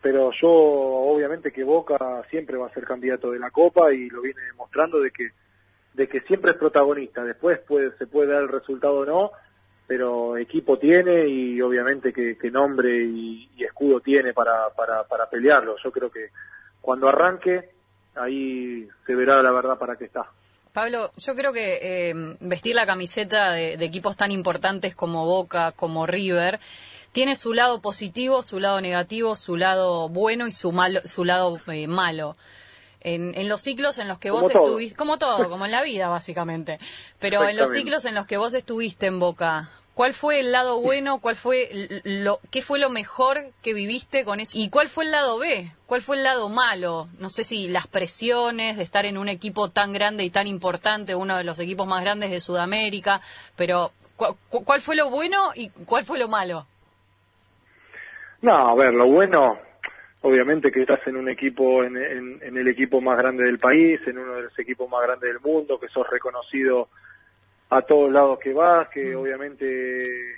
pero yo obviamente que Boca siempre va a ser candidato de la Copa y lo viene demostrando de que, de que siempre es protagonista, después puede, se puede dar el resultado o no, pero equipo tiene y obviamente que, nombre y, escudo tiene para, para, para pelearlo. Yo creo que cuando arranque, ahí se verá la verdad para qué está. Pablo, yo creo que eh, vestir la camiseta de, equipos tan importantes como Boca, como River, tiene su lado positivo, su lado negativo, su lado bueno y su, malo, su lado eh, malo. En, los ciclos en los que vos estuviste, como todo, como en la vida básicamente, pero en los ciclos en los que vos estuviste en Boca, ¿Cuál fue el lado bueno? ¿Cuál fue lo, qué fue lo mejor que viviste con eso? ¿Y cuál fue el lado B? ¿Cuál fue el lado malo? No sé si las presiones de estar en un equipo tan grande y tan importante, uno de los equipos más grandes de Sudamérica, pero ¿cuál fue lo bueno y cuál fue lo malo? No, a ver, lo bueno, obviamente que estás en un equipo, en, en el equipo más grande del país, en uno de los equipos más grandes del mundo, que sos reconocido a todos lados que vas, que mm. obviamente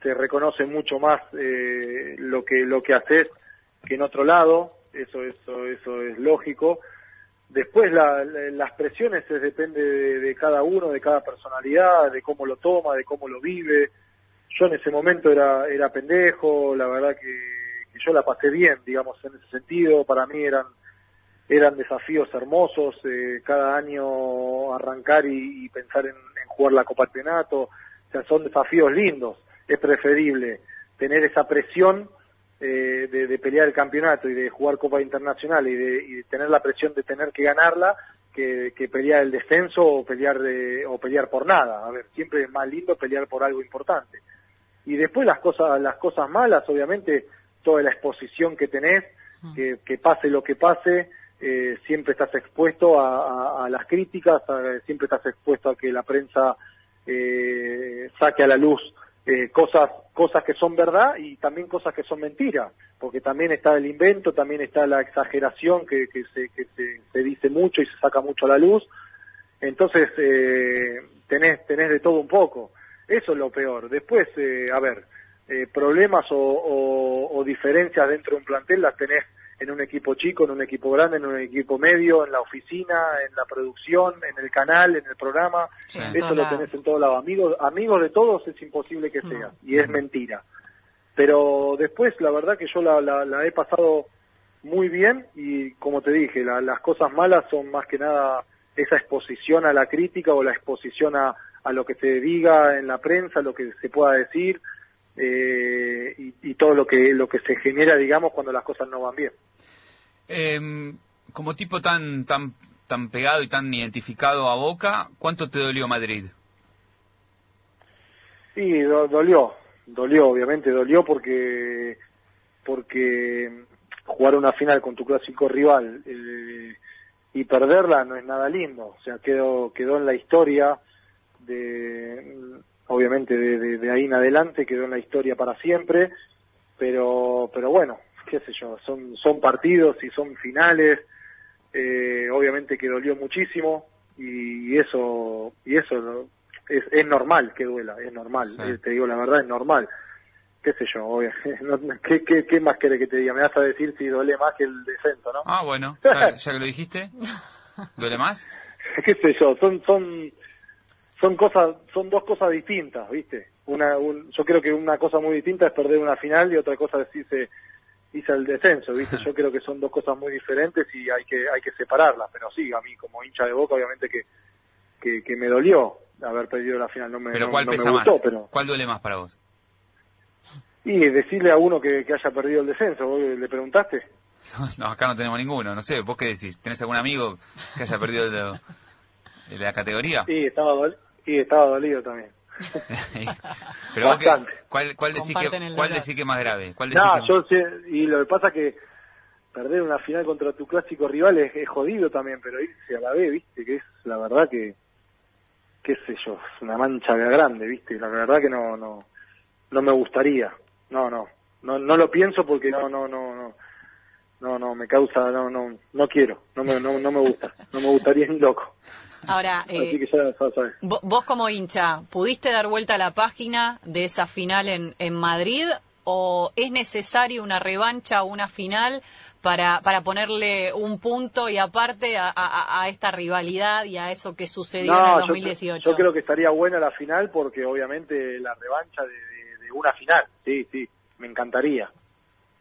te reconoce mucho más eh, lo que lo que haces que en otro lado, eso eso eso es lógico. Después las presiones es, depende de, cada uno, de cada personalidad, de cómo lo toma, de cómo lo vive. Yo en ese momento era era pendejo, la verdad que, yo la pasé bien, digamos en ese sentido. Para mí eran eran desafíos hermosos, eh, cada año arrancar y pensar en, jugar la Copa Campeonato, o sea, son desafíos lindos. Es preferible tener esa presión eh, de, pelear el campeonato y de jugar Copa Internacional y de, tener la presión de tener que ganarla que, pelear el descenso o pelear o pelear por nada. A ver, siempre es más lindo pelear por algo importante. Y después las cosas, las cosas malas, obviamente, toda la exposición que tenés, mm. que pase lo que pase, eh, siempre estás expuesto a, las críticas, siempre estás expuesto a que la prensa eh, saque a la luz eh, cosas cosas que son verdad y también cosas que son mentiras, porque también está el invento, también está la exageración que, se, que se, dice mucho y se saca mucho a la luz. Entonces, tenés, tenés de todo un poco. Eso es lo peor. Después, a ver, problemas o, o diferencias dentro de un plantel las tenés en un equipo chico, en un equipo grande, en un equipo medio, en la oficina, en la producción, en el canal, en el programa. Eso lo tenés en todos lados. Amigos, amigos de todos es imposible que sea, y es mentira. Pero después, la verdad que yo la, la, he pasado muy bien y como te dije, las cosas malas son más que nada esa exposición a la crítica o la exposición a, a lo que se diga en la prensa, lo que se pueda decir. Eh, y, y, todo lo que lo que se genera digamos cuando las cosas no van bien eh, como tipo tan, tan, tan pegado y tan identificado a Boca, ¿cuánto te dolió Madrid? Sí, dolió, dolió, obviamente dolió porque, porque jugar una final con tu clásico rival eh, y perderla no es nada lindo, o sea, quedó, quedó en la historia de, obviamente de, de, ahí en adelante quedó en la historia para siempre, pero, pero bueno, qué sé yo, son, son partidos y son finales, eh, obviamente que dolió muchísimo y eso, y eso es, es normal que duela, es normal, eh, te digo la verdad, es normal. Qué sé yo, ¿qué, qué, qué más querés que te diga? Me vas a decir si duele más que el descenso, ¿no? Ah, bueno, ya, ya que lo dijiste, ¿duele más? qué sé yo, son, son, son cosas, son dos cosas distintas, ¿viste? Una, yo creo que una cosa muy distinta es perder una final y otra cosa es irse, irse al descenso, ¿viste? Yo creo que son dos cosas muy diferentes y hay que, hay que separarlas, pero sí, a mí como hincha de Boca obviamente que, que, me dolió haber perdido la final, no me, pero ¿cuál pesa más? Pero... ¿Cuál duele más para vos? Y decirle a uno que, haya perdido el descenso, ¿vos le preguntaste? No, acá no tenemos ninguno, no sé, ¿vos qué decís? ¿Tenés algún amigo que haya perdido el, la categoría? Sí, estaba, sí, estaba dolido también. Pero Bastante. ¿cuál, cuál decís que, cuál decís que más grave? ¿Cuál no, yo sé, y lo que pasa es que perder una final contra tu clásico rival es, jodido también, pero irse a la B, viste, que es la verdad que, qué sé yo, es una mancha grande, viste, la verdad que no, no, no me gustaría, no, no, no, no lo pienso porque no, no, no, no, no, no, me causa, no, no, no quiero, no me, no, no me gusta, no me gustaría ni loco. Ahora, eh, vos como hincha, ¿pudiste dar vuelta a la página de esa final en, en Madrid o es necesario una revancha o una final para, para ponerle un punto y aparte a, a, esta rivalidad y a eso que sucedió en el 2018? Yo, creo que estaría buena la final porque obviamente la revancha de, de una final, sí, sí, me encantaría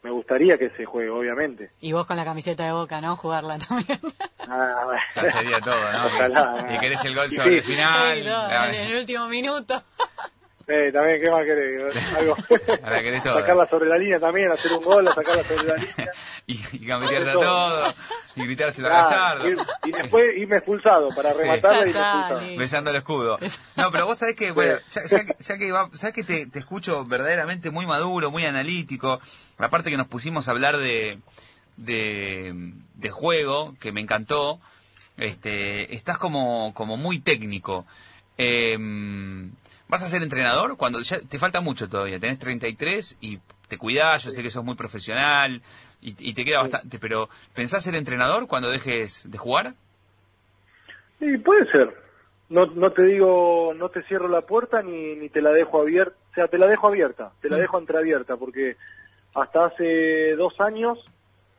me gustaría que se juegue, obviamente. Y vos con la camiseta de Boca, ¿no? Jugarla también. Ah, bueno. Ya sería todo, ¿no? y querés el gol sobre el final. en el último minuto. Eh, también, ¿qué más querés? Algo. Sacarla sobre la línea también, hacer un gol, sacarla sobre la línea. y, y a todo, y gritárselo a Gallardo. Y, y, después irme expulsado para rematarla y expulsado. Besando el escudo. No, pero vos sabés que, bueno, ya, ya, que, ya que, va, sabés que te, te escucho verdaderamente muy maduro, muy analítico. Aparte que nos pusimos a hablar de, de, de juego, que me encantó. Este, estás como, como muy técnico. Eh, ¿Vas a ser entrenador? Cuando ya te falta mucho todavía, tenés 33 y te cuidás, yo sé que sos muy profesional y, te queda bastante, pero ¿pensás ser entrenador cuando dejes de jugar? Sí, puede ser. No, no te digo, no te cierro la puerta ni, ni te la dejo abierta, o sea, te la dejo abierta, te la mm. dejo entreabierta, porque hasta hace dos años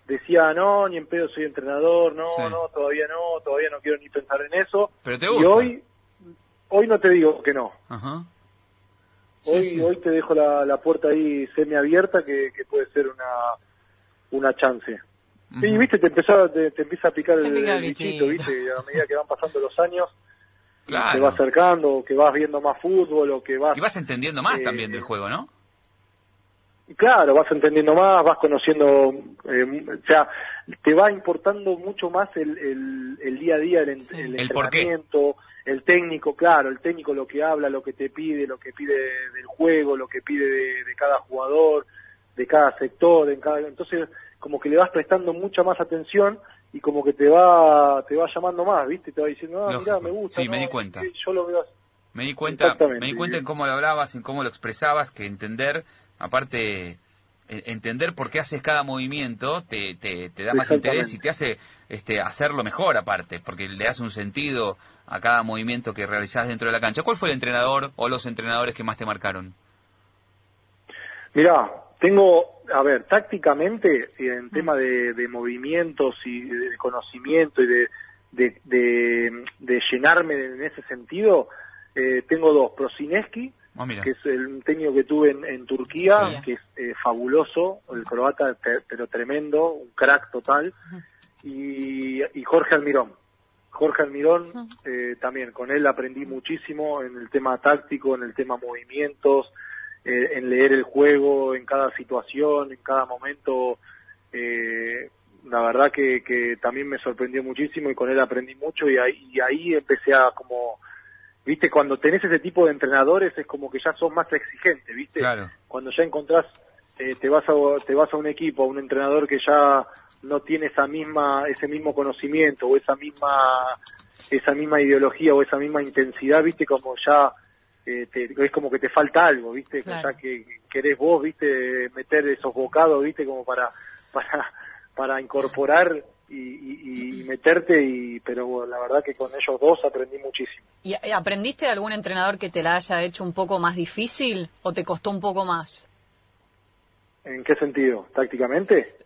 decía, no, ni en pedo soy entrenador, no, no, todavía no, todavía no quiero ni pensar en eso. Pero te gusta. Y hoy hoy no te digo que no. hoy, hoy te dejo la, la puerta ahí semiabierta que, que puede ser una, una chance. Y viste, te, empezó, te, empieza a picar el, bichito, viste, a medida que van pasando los años. Claro. Te va acercando, que vas viendo más fútbol o que vas... Y vas entendiendo más eh, también del juego, ¿no? Claro, vas entendiendo más, vas conociendo, eh, o sea, te va importando mucho más el, el, el día a día, el, el, entrenamiento, el técnico, claro, el técnico lo que habla, lo que te pide, lo que pide del juego, lo que pide de, cada jugador, de cada sector, en cada, entonces como que le vas prestando mucha más atención y como que te va te va llamando más, ¿viste? Te va diciendo, ah, mira, me gusta. Sí, me di cuenta. Yo lo veo Me di cuenta, me di cuenta en cómo lo hablabas, en cómo lo expresabas, que entender, aparte entender por qué haces cada movimiento te, te, te da más interés y te hace este, hacerlo mejor aparte, porque le das un sentido a cada movimiento que realizás dentro de la cancha. ¿Cuál fue el entrenador o los entrenadores que más te marcaron? Mirá, tengo, a ver, tácticamente, en tema de, movimientos y de conocimiento y de, de, llenarme en ese sentido, eh, tengo dos, Prosineski, ah, que es el técnico que tuve en, Turquía, que es eh, fabuloso, el croata, pero tremendo, un crack total, y, y Jorge Almirón Jorge Almirón, eh, también con él aprendí muchísimo en el tema táctico, en el tema movimientos, eh, en leer el juego, en cada situación, en cada momento. Eh, la verdad que, que, también me sorprendió muchísimo y con él aprendí mucho y ahí, y ahí empecé a como, viste, cuando tenés ese tipo de entrenadores es como que ya sos más exigente, viste. Cuando ya encontrás, te vas a, te vas a un equipo, a un entrenador que ya no tiene esa misma ese mismo conocimiento o esa misma esa misma ideología o esa misma intensidad viste como ya eh, es como que te falta algo, ¿viste? Ya que querés vos, ¿viste? Meter esos bocados, ¿viste? Como para, para, para incorporar y, meterte, y, pero la verdad que con ellos dos aprendí muchísimo. ¿Y aprendiste de algún entrenador que te la haya hecho un poco más difícil o te costó un poco más? ¿En qué sentido? ¿Tácticamente?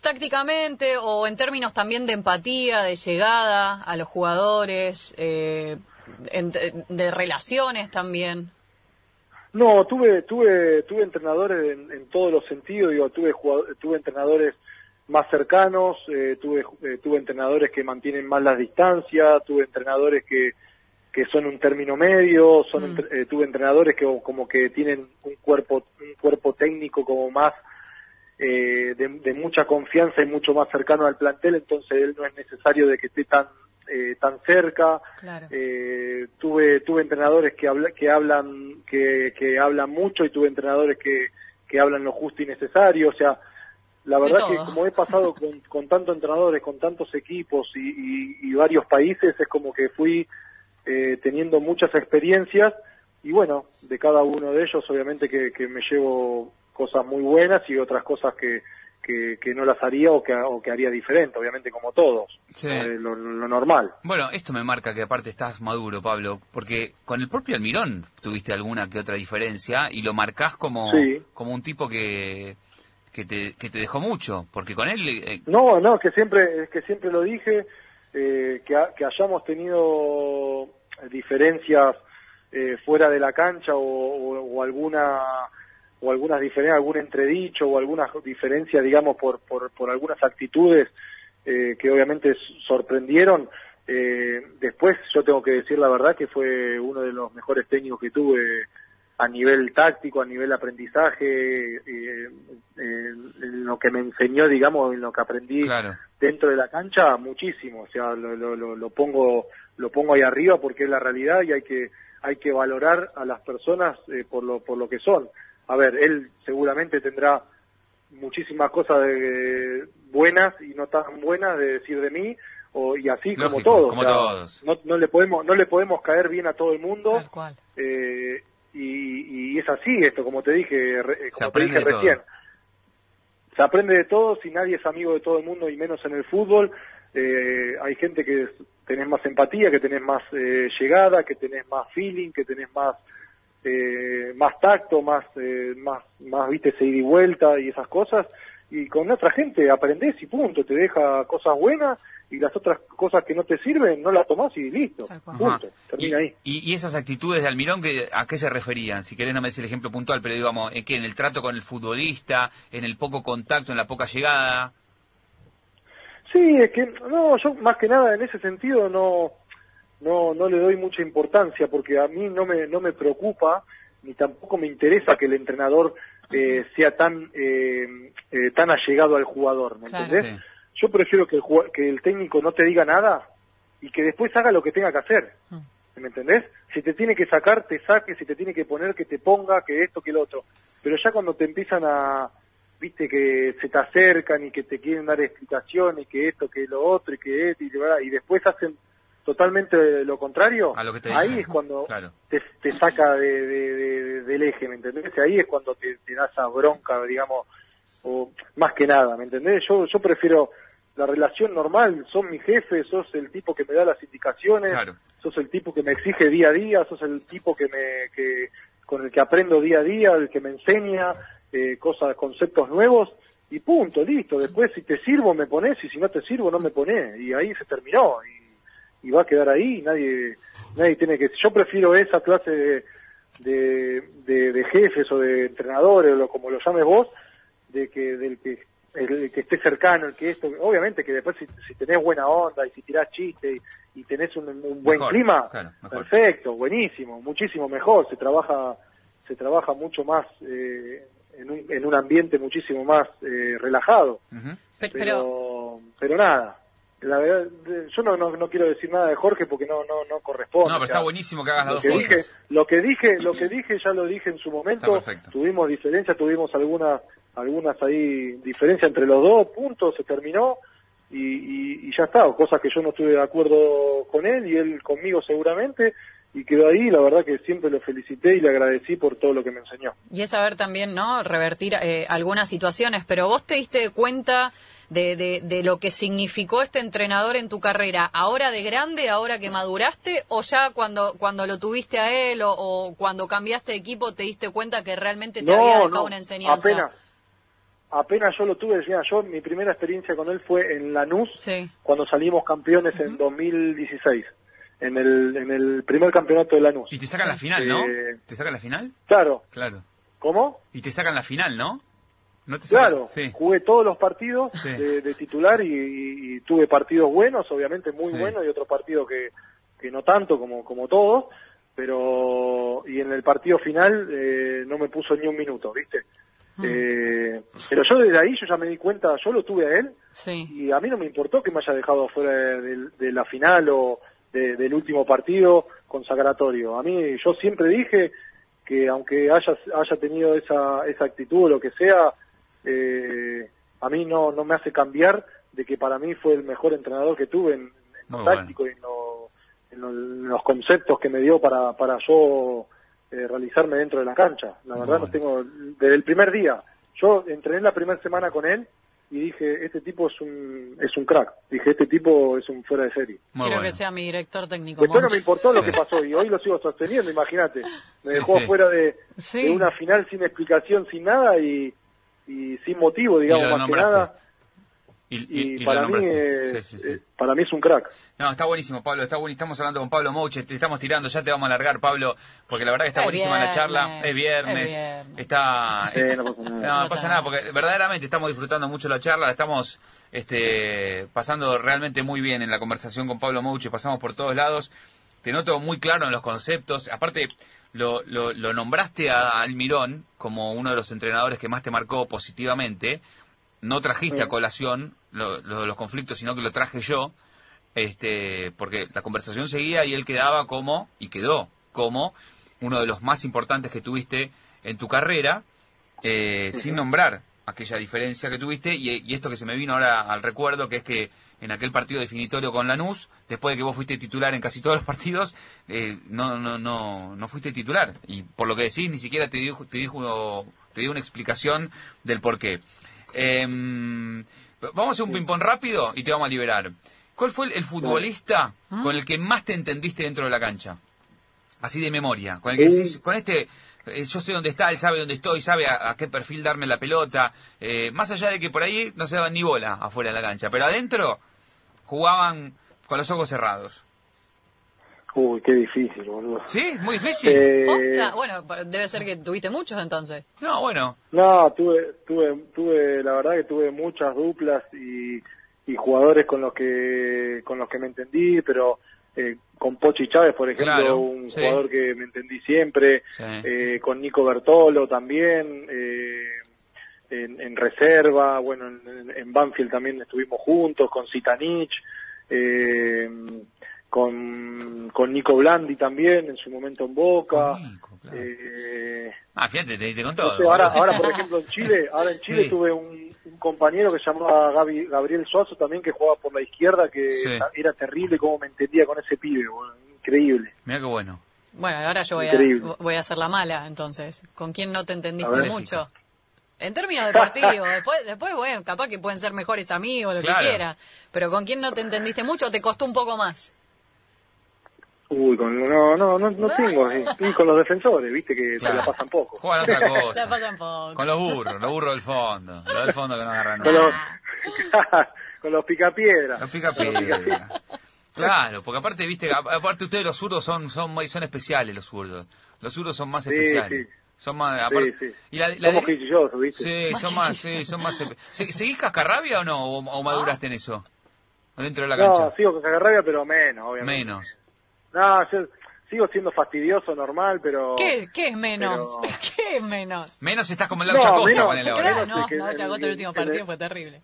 Tácticamente o en términos también de empatía, de llegada a los jugadores, eh, de relaciones también. No, tuve tuve tuve entrenadores en, todos los sentidos, digo, tuve tuve entrenadores más cercanos, eh, tuve eh, tuve entrenadores que mantienen más las distancias, tuve entrenadores que que son un término medio, son mm. eh, tuve entrenadores que como que tienen un cuerpo un cuerpo técnico como más de, de, mucha confianza y mucho más cercano al plantel, entonces él no es necesario de que esté tan eh, tan cerca. Eh, tuve tuve entrenadores que, habla, que hablan que, que hablan mucho y tuve entrenadores que, que hablan lo justo y necesario. O sea, la verdad que como he pasado con, con tantos entrenadores, con tantos equipos y, y, varios países, es como que fui eh, teniendo muchas experiencias y bueno, de cada uno de ellos obviamente que, que me llevo cosas muy buenas y otras cosas que, que, no las haría o que, o que haría diferente, obviamente como todos, eh, lo, normal. Bueno, esto me marca que aparte estás maduro, Pablo, porque con el propio Almirón tuviste alguna que otra diferencia y lo marcás como, como un tipo que, que, te, que te dejó mucho, porque con él... Eh, no, no, que siempre, que siempre lo dije, eh, que, que hayamos tenido diferencias fuera de la cancha o alguna o algunas diferencias, algún entredicho o algunas diferencias, digamos, por, por, por algunas actitudes eh, que obviamente sorprendieron. Eh, después yo tengo que decir la verdad que fue uno de los mejores técnicos que tuve a nivel táctico, a nivel aprendizaje, eh, en lo que me enseñó, digamos, en lo que aprendí dentro de la cancha, muchísimo. O sea, lo, lo, lo, pongo lo pongo ahí arriba porque es la realidad y hay que hay que valorar a las personas por lo por lo que son a ver, él seguramente tendrá muchísimas cosas de, buenas y no tan buenas de decir de mí, o, y así como todos. Como todos. No, no, le podemos, no le podemos caer bien a todo el mundo. Eh, y, y, es así esto, como te dije, como te dije recién. Se aprende de todos y nadie es amigo de todo el mundo y menos en el fútbol. Eh, hay gente que tenés más empatía, que tenés más eh, llegada, que tenés más feeling, que tenés más eh, más tacto, más, eh, más, más, viste, se y vuelta y esas cosas. Y con otra gente aprendés y punto, te deja cosas buenas y las otras cosas que no te sirven no las tomás y listo. Punto. Termina y, ahí. Y, esas actitudes de Almirón, que, ¿a qué se referían? Si querés no me des el ejemplo puntual, pero digamos, ¿en qué? ¿En el trato con el futbolista? ¿En el poco contacto? ¿En la poca llegada? Sí, es que, no, yo más que nada en ese sentido no, no, no le doy mucha importancia porque a mí no me, no me preocupa ni tampoco me interesa que el entrenador eh, sea tan, eh, eh, tan allegado al jugador, ¿me entendés? Yo prefiero que el, que el técnico no te diga nada y que después haga lo que tenga que hacer, mm. ¿me entendés? Si te tiene que sacar, te saque, si te tiene que poner, que te ponga, que esto, que lo otro. Pero ya cuando te empiezan a, viste, que se te acercan y que te quieren dar explicaciones, que esto, que lo otro, y que esto, y, y después hacen totalmente lo contrario, ahí es cuando te, saca de, del eje, ¿me entendés? Ahí es cuando te, da esa bronca, digamos, o más que nada, ¿me entendés? Yo, yo prefiero la relación normal, son mi jefe, sos el tipo que me da las indicaciones, sos el tipo que me exige día a día, sos el tipo que me, que, con el que aprendo día a día, el que me enseña eh, cosas, conceptos nuevos, y punto, listo. Después si te sirvo me pones y si no te sirvo no me pones, y ahí se terminó. Y y va a quedar ahí, nadie, nadie tiene que... Yo prefiero esa clase de, de, jefes o de entrenadores, o como lo llames vos, de que del que el, que esté cercano, el que esto, obviamente que después si, tenés buena onda y si tirás chiste y, tenés un, buen clima, perfecto, buenísimo, muchísimo mejor, se trabaja, se trabaja mucho más eh, en, un, en un ambiente muchísimo más eh, relajado. pero, pero nada, la verdad, yo no, no, quiero decir nada de Jorge porque no no no corresponde. No, pero está buenísimo que hagas las dos que cosas. Dije, lo que dije, lo que dije ya lo dije en su momento. Tuvimos diferencias, tuvimos algunas algunas ahí diferencias entre los dos, puntos, se terminó y, y, ya está, cosas que yo no estuve de acuerdo con él y él conmigo seguramente y quedó ahí, la verdad que siempre lo felicité y le agradecí por todo lo que me enseñó. Y es saber también, ¿no? Revertir eh, algunas situaciones, pero vos te diste cuenta de, de, de, lo que significó este entrenador en tu carrera, ahora de grande, ahora que maduraste, o ya cuando, cuando lo tuviste a él o, o cuando cambiaste de equipo te diste cuenta que realmente te no, había dejado no, una enseñanza? Apenas, apenas yo lo tuve, decía, yo mi primera experiencia con él fue en Lanús, Sí. cuando salimos campeones en 2016, en el, en el primer campeonato de Lanús. Y te sacan la final, ¿no? Eh, ¿Te sacan la final? Claro, Claro. ¿cómo? Y te sacan la final, ¿no? ¿No te sacan? Claro, Sí. jugué todos los partidos Sí. de, de titular y, y- y tuve partidos buenos, obviamente muy Sí. buenos, y otros partidos que, que no tanto como, como todos, pero y en el partido final eh, no me puso ni un minuto, ¿viste? Mm. Eh, pero yo desde ahí yo ya me di cuenta, yo lo tuve a él y a mí no me importó que me haya dejado fuera de, de la final o de- del último partido consagratorio. A mí yo siempre dije que aunque haya, haya tenido esa, esa actitud o lo que sea, eh, a mí no, no me hace cambiar de que para mí fue el mejor entrenador que tuve en, en lo táctico y en, lo- en lo- en los conceptos que me dio para, para yo eh, realizarme dentro de la cancha. La Muy verdad bueno. no tengo, desde el primer día, yo entrené la primera semana con él y dije, este tipo es un, es un crack. Dije, este tipo es un fuera de serie. Muy Quiero bueno. que sea mi director técnico. Después no me importó lo que pasó y hoy lo sigo sosteniendo, imagínate. Me Sí, dejó sí. fuera de, Sí. de una final sin explicación, sin nada y, y sin motivo, digamos, más que nada. Y, Y, y- y lo para mí, es, Sí, sí, sí. eh, para mí es un crack. No, está buenísimo, Pablo. Está buen- Estamos hablando con Pablo Mouche. Te estamos tirando, ya te vamos a alargar, Pablo, porque la verdad que está Es buenísima la charla. Es viernes. es viernes. Está. Eh, no pasa nada. No, pasa nada, porque verdaderamente estamos disfrutando mucho la charla. la Estamos este, pasando realmente muy bien en la conversación con Pablo Mouche. Pasamos por todos lados. Te noto muy claro en los conceptos. Aparte, lo, lo, lo nombraste a Almirón como uno de los entrenadores que más te marcó positivamente. No trajiste a colación lo- lo- los conflictos, sino que lo traje yo este, porque la conversación seguía y él quedaba como, y quedó como, uno de los más importantes que tuviste en tu carrera, eh, sin nombrar aquella diferencia que tuviste, y, y esto que se me vino ahora al recuerdo, que es que en aquel partido definitorio con Lanús, después de que vos fuiste titular en casi todos los partidos, eh, no, no, no, no fuiste titular. Y por lo que decís, ni siquiera te dijo, te dijo, te dio una explicación del por qué. Em, vamos a hacer un ping-pong rápido y te vamos a liberar. ¿Cuál fue el, el futbolista con el que más te entendiste dentro de la cancha? Así de memoria. Con el que decís, con este, eh, yo sé dónde está, él sabe dónde estoy, sabe a, a qué perfil darme la pelota. eh, más allá de que por ahí no se daban ni bola afuera de la cancha. Pero adentro jugaban con los ojos cerrados. Uy, qué difícil, boludo. ¿Sí? Muy difícil. Eh, Bueno, debe ser que tuviste muchos entonces. No, bueno. No, tuve, tuve, tuve, la verdad que tuve muchas duplas y, y jugadores con los que, con los que me entendí, pero eh, con Pochi Chávez, por ejemplo, Claro, un sí. jugador que me entendí siempre, Sí. eh, con Nico Bertolo también, eh, en, en reserva, bueno, en, en Banfield también estuvimos juntos, con Zitanich, eh, con, con Nico Blandi también, en su momento en Boca. Nico, claro. eh, Ah, fíjate, te diste con todo. ahora, ahora, por ejemplo, en Chile, ahora en Chile Sí. tuve un, un compañero que se llamaba Gabi- Gabriel Suazo también que jugaba por la izquierda que Sí. era terrible cómo me entendía con ese pibe, increíble. Mira qué bueno. Bueno, ahora yo voy a, voy a hacer la mala, entonces. ¿Con quién no te entendiste ver. mucho? En términos deportivos, después, después, bueno, capaz que pueden ser mejores amigos, lo Claro. que quiera. Pero ¿con quién no te entendiste mucho o te costó un poco más? Uy, con, no, no, no, no tengo, eh, y con los defensores, viste que Claro. se la pasan poco. Juegan otra La cosa. pasan poco. Con los burros, los burros del fondo. Los del fondo que no agarran Con nada. los, con los picapiedras. Los pica piedra. Claro, porque aparte, viste, aparte ustedes los zurdos son, son, muy- son especiales los zurdos. Los zurdos son más Sí, especiales. sí. Son más, aparte, Sí, sí. y la, la Somos quisquillosos, viste. Sí, son más, sí, son más. ¿Se- ¿Seguís cascarrabia o no? ¿O, o maduraste en eso? Dentro de la No, cancha. sigo con Cagarrabia, pero menos, obviamente. Menos. No, yo sigo siendo fastidioso, normal, pero... ¿Qué, ¿Qué es menos? Pero- ¿Qué es menos? Menos estás como el No, Laucha Costa menos, con el ahora. Claro, no, es que no, el- el el- último el- partido fue terrible.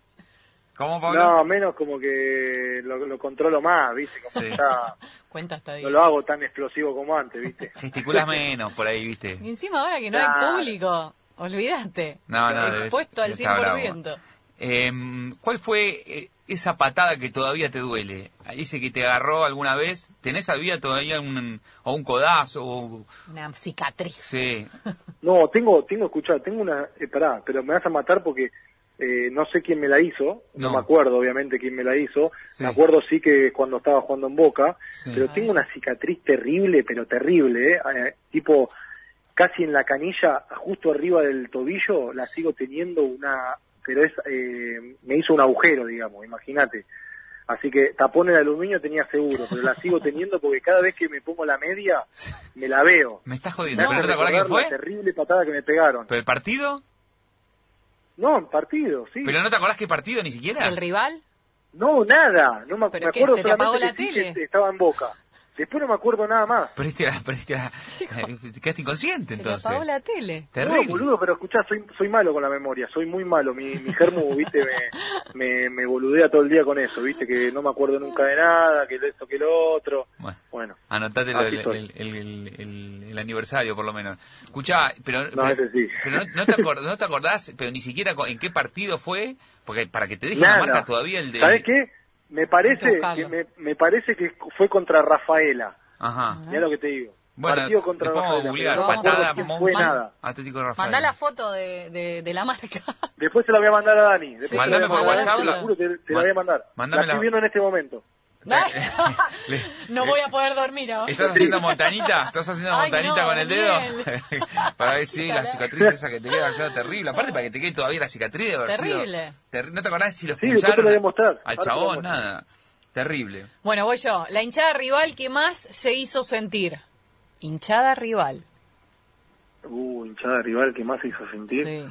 ¿Cómo, Pablo? No, menos como que lo, lo controlo más, ¿viste? Como Sí. que ya Cuenta hasta no diez. lo hago tan explosivo como antes, ¿viste? Gesticulás menos por ahí, viste. Y encima ahora que no hay Claro. público, olvídate. No, no, Expuesto al está bravo. 100%. Em, ¿Cuál fue eh, esa patada que todavía te duele? Ese que te agarró alguna vez. ¿Tenés había todavía un, o un codazo? O, Una cicatriz. sí. No, tengo, tengo, escuchá, tengo una, eh, pará, pero me vas a matar porque eh, no sé quién me la hizo, no. No. me acuerdo obviamente quién me la hizo, Sí. me acuerdo sí que cuando estaba jugando en Boca, Sí. pero tengo una cicatriz terrible, pero terrible, ¿eh? Eh, tipo casi en la canilla, justo arriba del tobillo, la sigo teniendo una, pero es, eh, me hizo un agujero, digamos, imagínate. Así que tapón de aluminio tenía seguro, pero la sigo teniendo porque cada vez que me pongo la media, me la veo. Me estás jodiendo. ¿Pero no te acordás quién fue? La terrible patada que me pegaron. ¿Pero el partido? No, en partido, sí. ¿Pero no te acordás qué partido ni siquiera? ¿El rival? No, nada. No me, ¿Pero me qué, acuerdo se te solamente apagó la que tele? estaba en Boca. Después no me acuerdo nada más. Perdiste la, perdiste la- te quedaste inconsciente Se te entonces. apagó la tele. No, Terrible. boludo, pero escuchá, soy, soy malo con la memoria, soy muy malo. Mi, mi germu, viste, me, me, me boludea todo el día con eso, viste, que no me acuerdo nunca de nada, que esto, que lo otro. Bueno, Bueno, anotate el, soy. el, el- el- el aniversario por lo menos. Escuchá, pero, No, pero, sí. pero no, no te acordás, no te acordás, pero ni siquiera en qué partido fue, porque para que te deje una nada. marca todavía el de... ¿Sabés qué? Me parece, que me, me parece que fue contra Rafaela. Ajá. Mirá lo que te digo. Bueno, Partido contra Rafaela. no me acuerdo patada, Mon- fue Man- nada. Atlético de Rafael. Mandá la foto de, de, de la marca. Después se la voy a mandar a Dani. Después la Mandame por WhatsApp Dani, la- te lo juro, te, te la voy a mandar. mándame la estoy la- viendo en este momento. Le- no voy a poder dormir ahora. ¿Estás haciendo montanita? ¿Estás haciendo Ay, montanita no, con el dedo? Para ver si la cicatriz esa que te queda ya terrible. Aparte para que te quede todavía la cicatriz de haber sido- Terrible. Ter- ¿No te acordás si lo Sí, expulsaron lo a al te lo voy a chabón? Nada. Terrible. Bueno, voy yo. La hinchada rival que más se hizo sentir. Hinchada rival. Uh, hinchada rival que más se hizo sentir. Sí.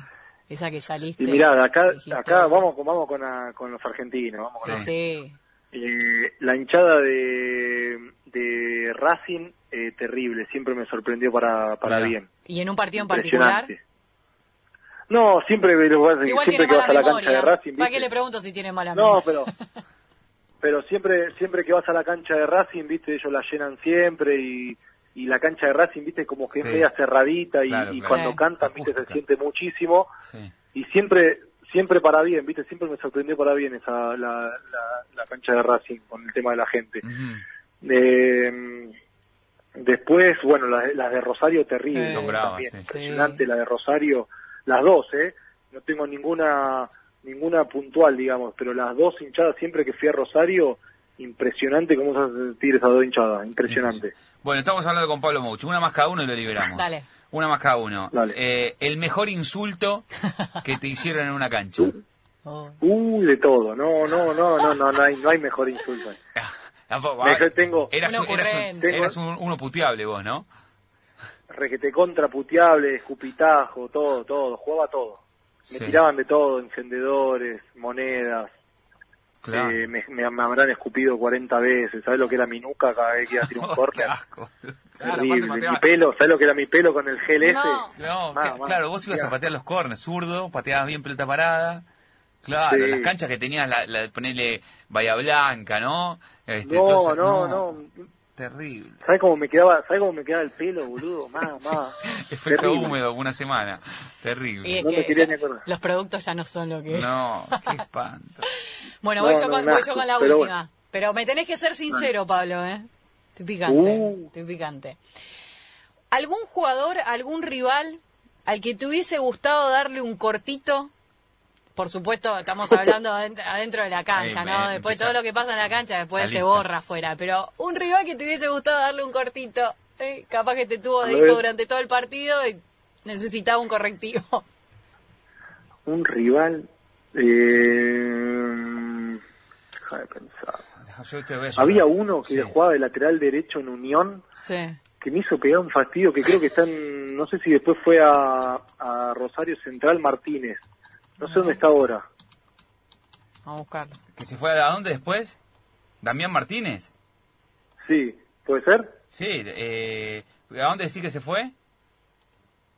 Esa que saliste. Y mirá, acá, dijiste, acá vamos, con- vamos con, la- con los argentinos. Vamos con Sí. Sí. Eh, la hinchada de, de Racing, eh, terrible, siempre me sorprendió para, para bien. ¿Y en un partido en particular? No, siempre, es Igual siempre que vas a la cancha de. Racing, ¿Para qué le pregunto si tiene mala No, memoria? pero pero siempre siempre que vas a la cancha de Racing, viste, ellos la llenan siempre y, y la cancha de Racing, viste, como que es Sí. media cerradita y, Claro, y claro. cuando Sí. cantan, viste, se siente muchísimo Sí. y siempre siempre para bien, viste, siempre me sorprendió para bien esa la, la, la cancha de Racing con el tema de la gente. Eh, después, bueno, las, las de Rosario terribles. Sí. También. sí. Impresionante la de Rosario, las dos, ¿eh? No tengo ninguna ninguna puntual, digamos, pero las dos hinchadas siempre que fui a Rosario, impresionante cómo se hace sentir esas dos hinchadas, impresionante. Bueno, estamos hablando con Pablo Mouch. Una más cada uno y lo liberamos. Dale. Una más cada uno. Dale. Eh, el mejor insulto que te hicieron en una cancha. Oh. Uy, de todo, no, no, no, no, no, no hay, no hay mejor insulto. Tampoco, ah, tengo- eras, Uno un- eras, un- ocurrente. eras un- uno puteable vos, ¿no? Requete contraputeable, escupitajo, todo, todo, jugaba todo. Me Sí. tiraban de todo, encendedores, monedas, Claro. Eh, me, me- me habrán escupido 40 veces. ¿Sabes lo que era mi nuca cada vez que iba a tirar un Oh, asco. Claro, Terrible. Mi pelo, ¿sabes lo que era mi pelo con el gel ese? No. No, Más, que- más. claro, vos ibas a patear los corners, zurdo, pateabas bien pelota parada. Claro, Sí. las canchas que tenías, la, la, ponerle Bahía Blanca, ¿no? Este, No, entonces, no, no. Terrible. ¿Sabes cómo me quedaba, sabes cómo me quedaba el pelo, boludo? Más, más. Efecto Terrible. húmedo, una semana. Y Terrible. es No me que quería ya- ni acordar. los productos ya no son lo que... No, qué espanto. Bueno, No, voy, yo no, con, un voy asco, yo con la pero última. bueno. Pero me tenés que ser sincero, Pablo, ¿eh? Estoy picante, Uh. estoy picante. ¿Algún jugador, algún rival al que te hubiese gustado darle un cortito? Por supuesto, estamos hablando adent- adentro de la cancha, Ahí, ¿no? Después todo lo que pasa en la cancha, después La se lista. borra afuera. Pero un rival que te hubiese gustado darle un cortito, ¿eh? capaz que te tuvo de hijo durante todo el partido y necesitaba un correctivo. Un rival. Eh... Deja de pensar. Yo te voy a ayudar. Había uno que Sí. jugaba de lateral derecho en Unión Sí. que me hizo pegar un fastidio que creo que está en, no sé si después fue a, a Rosario Central Martínez. No sé dónde está ahora. Vamos a buscarlo. ¿Que se fue a dónde después? ¿Damián Martínez? Sí, ¿puede ser? Sí, eh, ¿a dónde decís que se fue?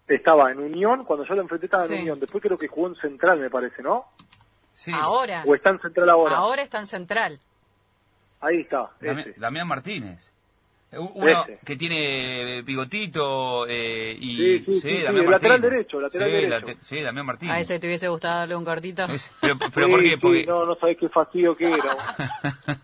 Estaba en Unión, cuando yo lo enfrenté estaba Sí. en Unión. Después creo que jugó en Central, me parece, ¿no? Sí. Ahora. O está en Central ahora. Ahora está en Central. Ahí está, Dami- ese. Damián Martínez. Uno Ese. que tiene bigotito eh, y... Sí, sí, sí, sí, Damián el lateral derecho, lateral sí, derecho. sí, Damián Martín. ¿A ese te hubiese gustado darle un cortito? Es- pero, pero Sí, ¿por qué? sí, Porque... no, no sabés qué fastidio que era.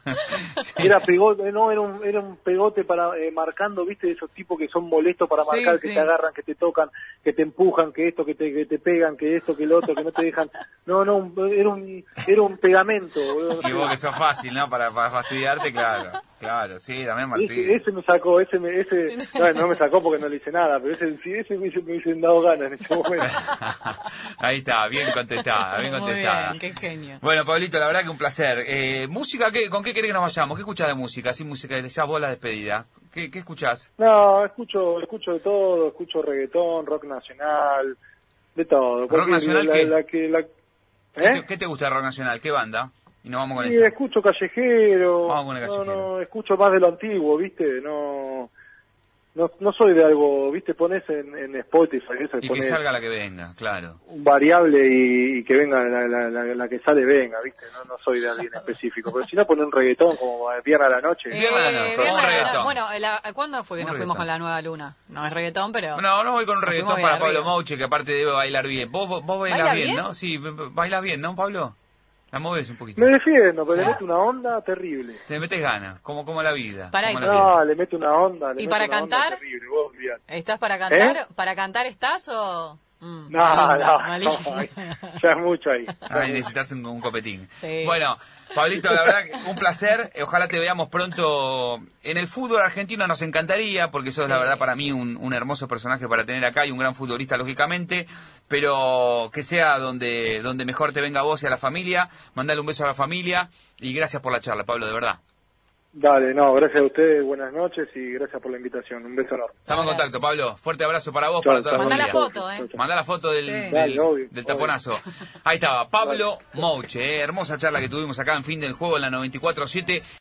Sí. Era pegote, no, era un, era un pegote para eh, marcando, viste, esos tipos que son molestos para marcar, sí. que te agarran, que te tocan, que te empujan, que esto, que te, que te pegan, que esto, que lo otro, que no te dejan. No, no, un- era un, era un pegamento. boludo, Y vos que sos fácil, ¿no? Para, para fastidiarte, claro. Claro, sí, Damián Martín. Ese, ese me sacó, ese, me, ese no, no me sacó porque no le hice nada, pero ese, sí, ese me, me hubiesen dado ganas en ese momento. Ahí está, bien contestada, bien Muy contestada. bien, qué genio. Bueno, Pablito, la verdad que un placer. Eh, ¿Música? ¿qué, ¿Con qué querés que nos vayamos? ¿Qué escuchás de música? Sin música, ya vos la despedida. ¿Qué, qué escuchás? No, escucho, escucho de todo, escucho reggaetón, rock nacional, de todo. Porque nacional la, qué? la que la, ¿Qué, ¿Eh? te, qué te gusta de rock nacional? ¿Qué banda? Y nos vamos con Sí, escucho callejero. Vamos con el No, callejero. no, escucho más de lo antiguo, ¿viste? No, no, no soy de algo, ¿viste? Pones en, en Spotify, eso, Y que salga la que venga, claro. un variable y, y que venga la, la, la, la que sale, venga, ¿viste? No, no soy de alguien específico. Pero si no, poner un reggaetón como viernes a la noche. Eh, Viernes a la noche, viernes reggaetón. Bueno, la- ¿cuándo fue que Un nos reggaetón. fuimos con la nueva luna? No es reggaetón, pero... No, no voy con un reggaetón para Pablo. Mouche, que aparte debe bailar bien. ¿Vos, vos, vos bailás ¿Baila bien, bien? no? Sí, bailas bien, ¿no, Pablo? La moves un poquito. Me defiendo, pero le meto una onda terrible. Te metes ganas, como, como la vida. Pará, como la vida. No, le meto una onda. Le ¿Y meto para una onda cantar? terrible, vos. ¿Estás para cantar? ¿Eh? ¿Para cantar estás o...? Mm, No, no, ya es mucho ahí. Ay, necesitas un, un copetín. Sí. Bueno, Pablito, la verdad, un placer. Ojalá te veamos pronto en el fútbol argentino. Nos encantaría, porque sos, la Sí. verdad, para mí un, un hermoso personaje para tener acá y un gran futbolista, lógicamente. Pero que sea donde, donde mejor te venga a vos y a la familia. Mandale un beso a la familia. Y gracias por la charla, Pablo, de verdad. Dale, no, gracias a ustedes, buenas noches y gracias por la invitación. Un beso enorme. Estamos en contacto, Pablo. Fuerte abrazo para vos, para toda la chao. Mandá la familia. foto, ¿eh? Mandá la foto del, Sí. del, Dale, obvio, del obvio. taponazo. Ahí estaba, Pablo Mouche, eh, hermosa charla que tuvimos acá en fin del juego en la 94.7.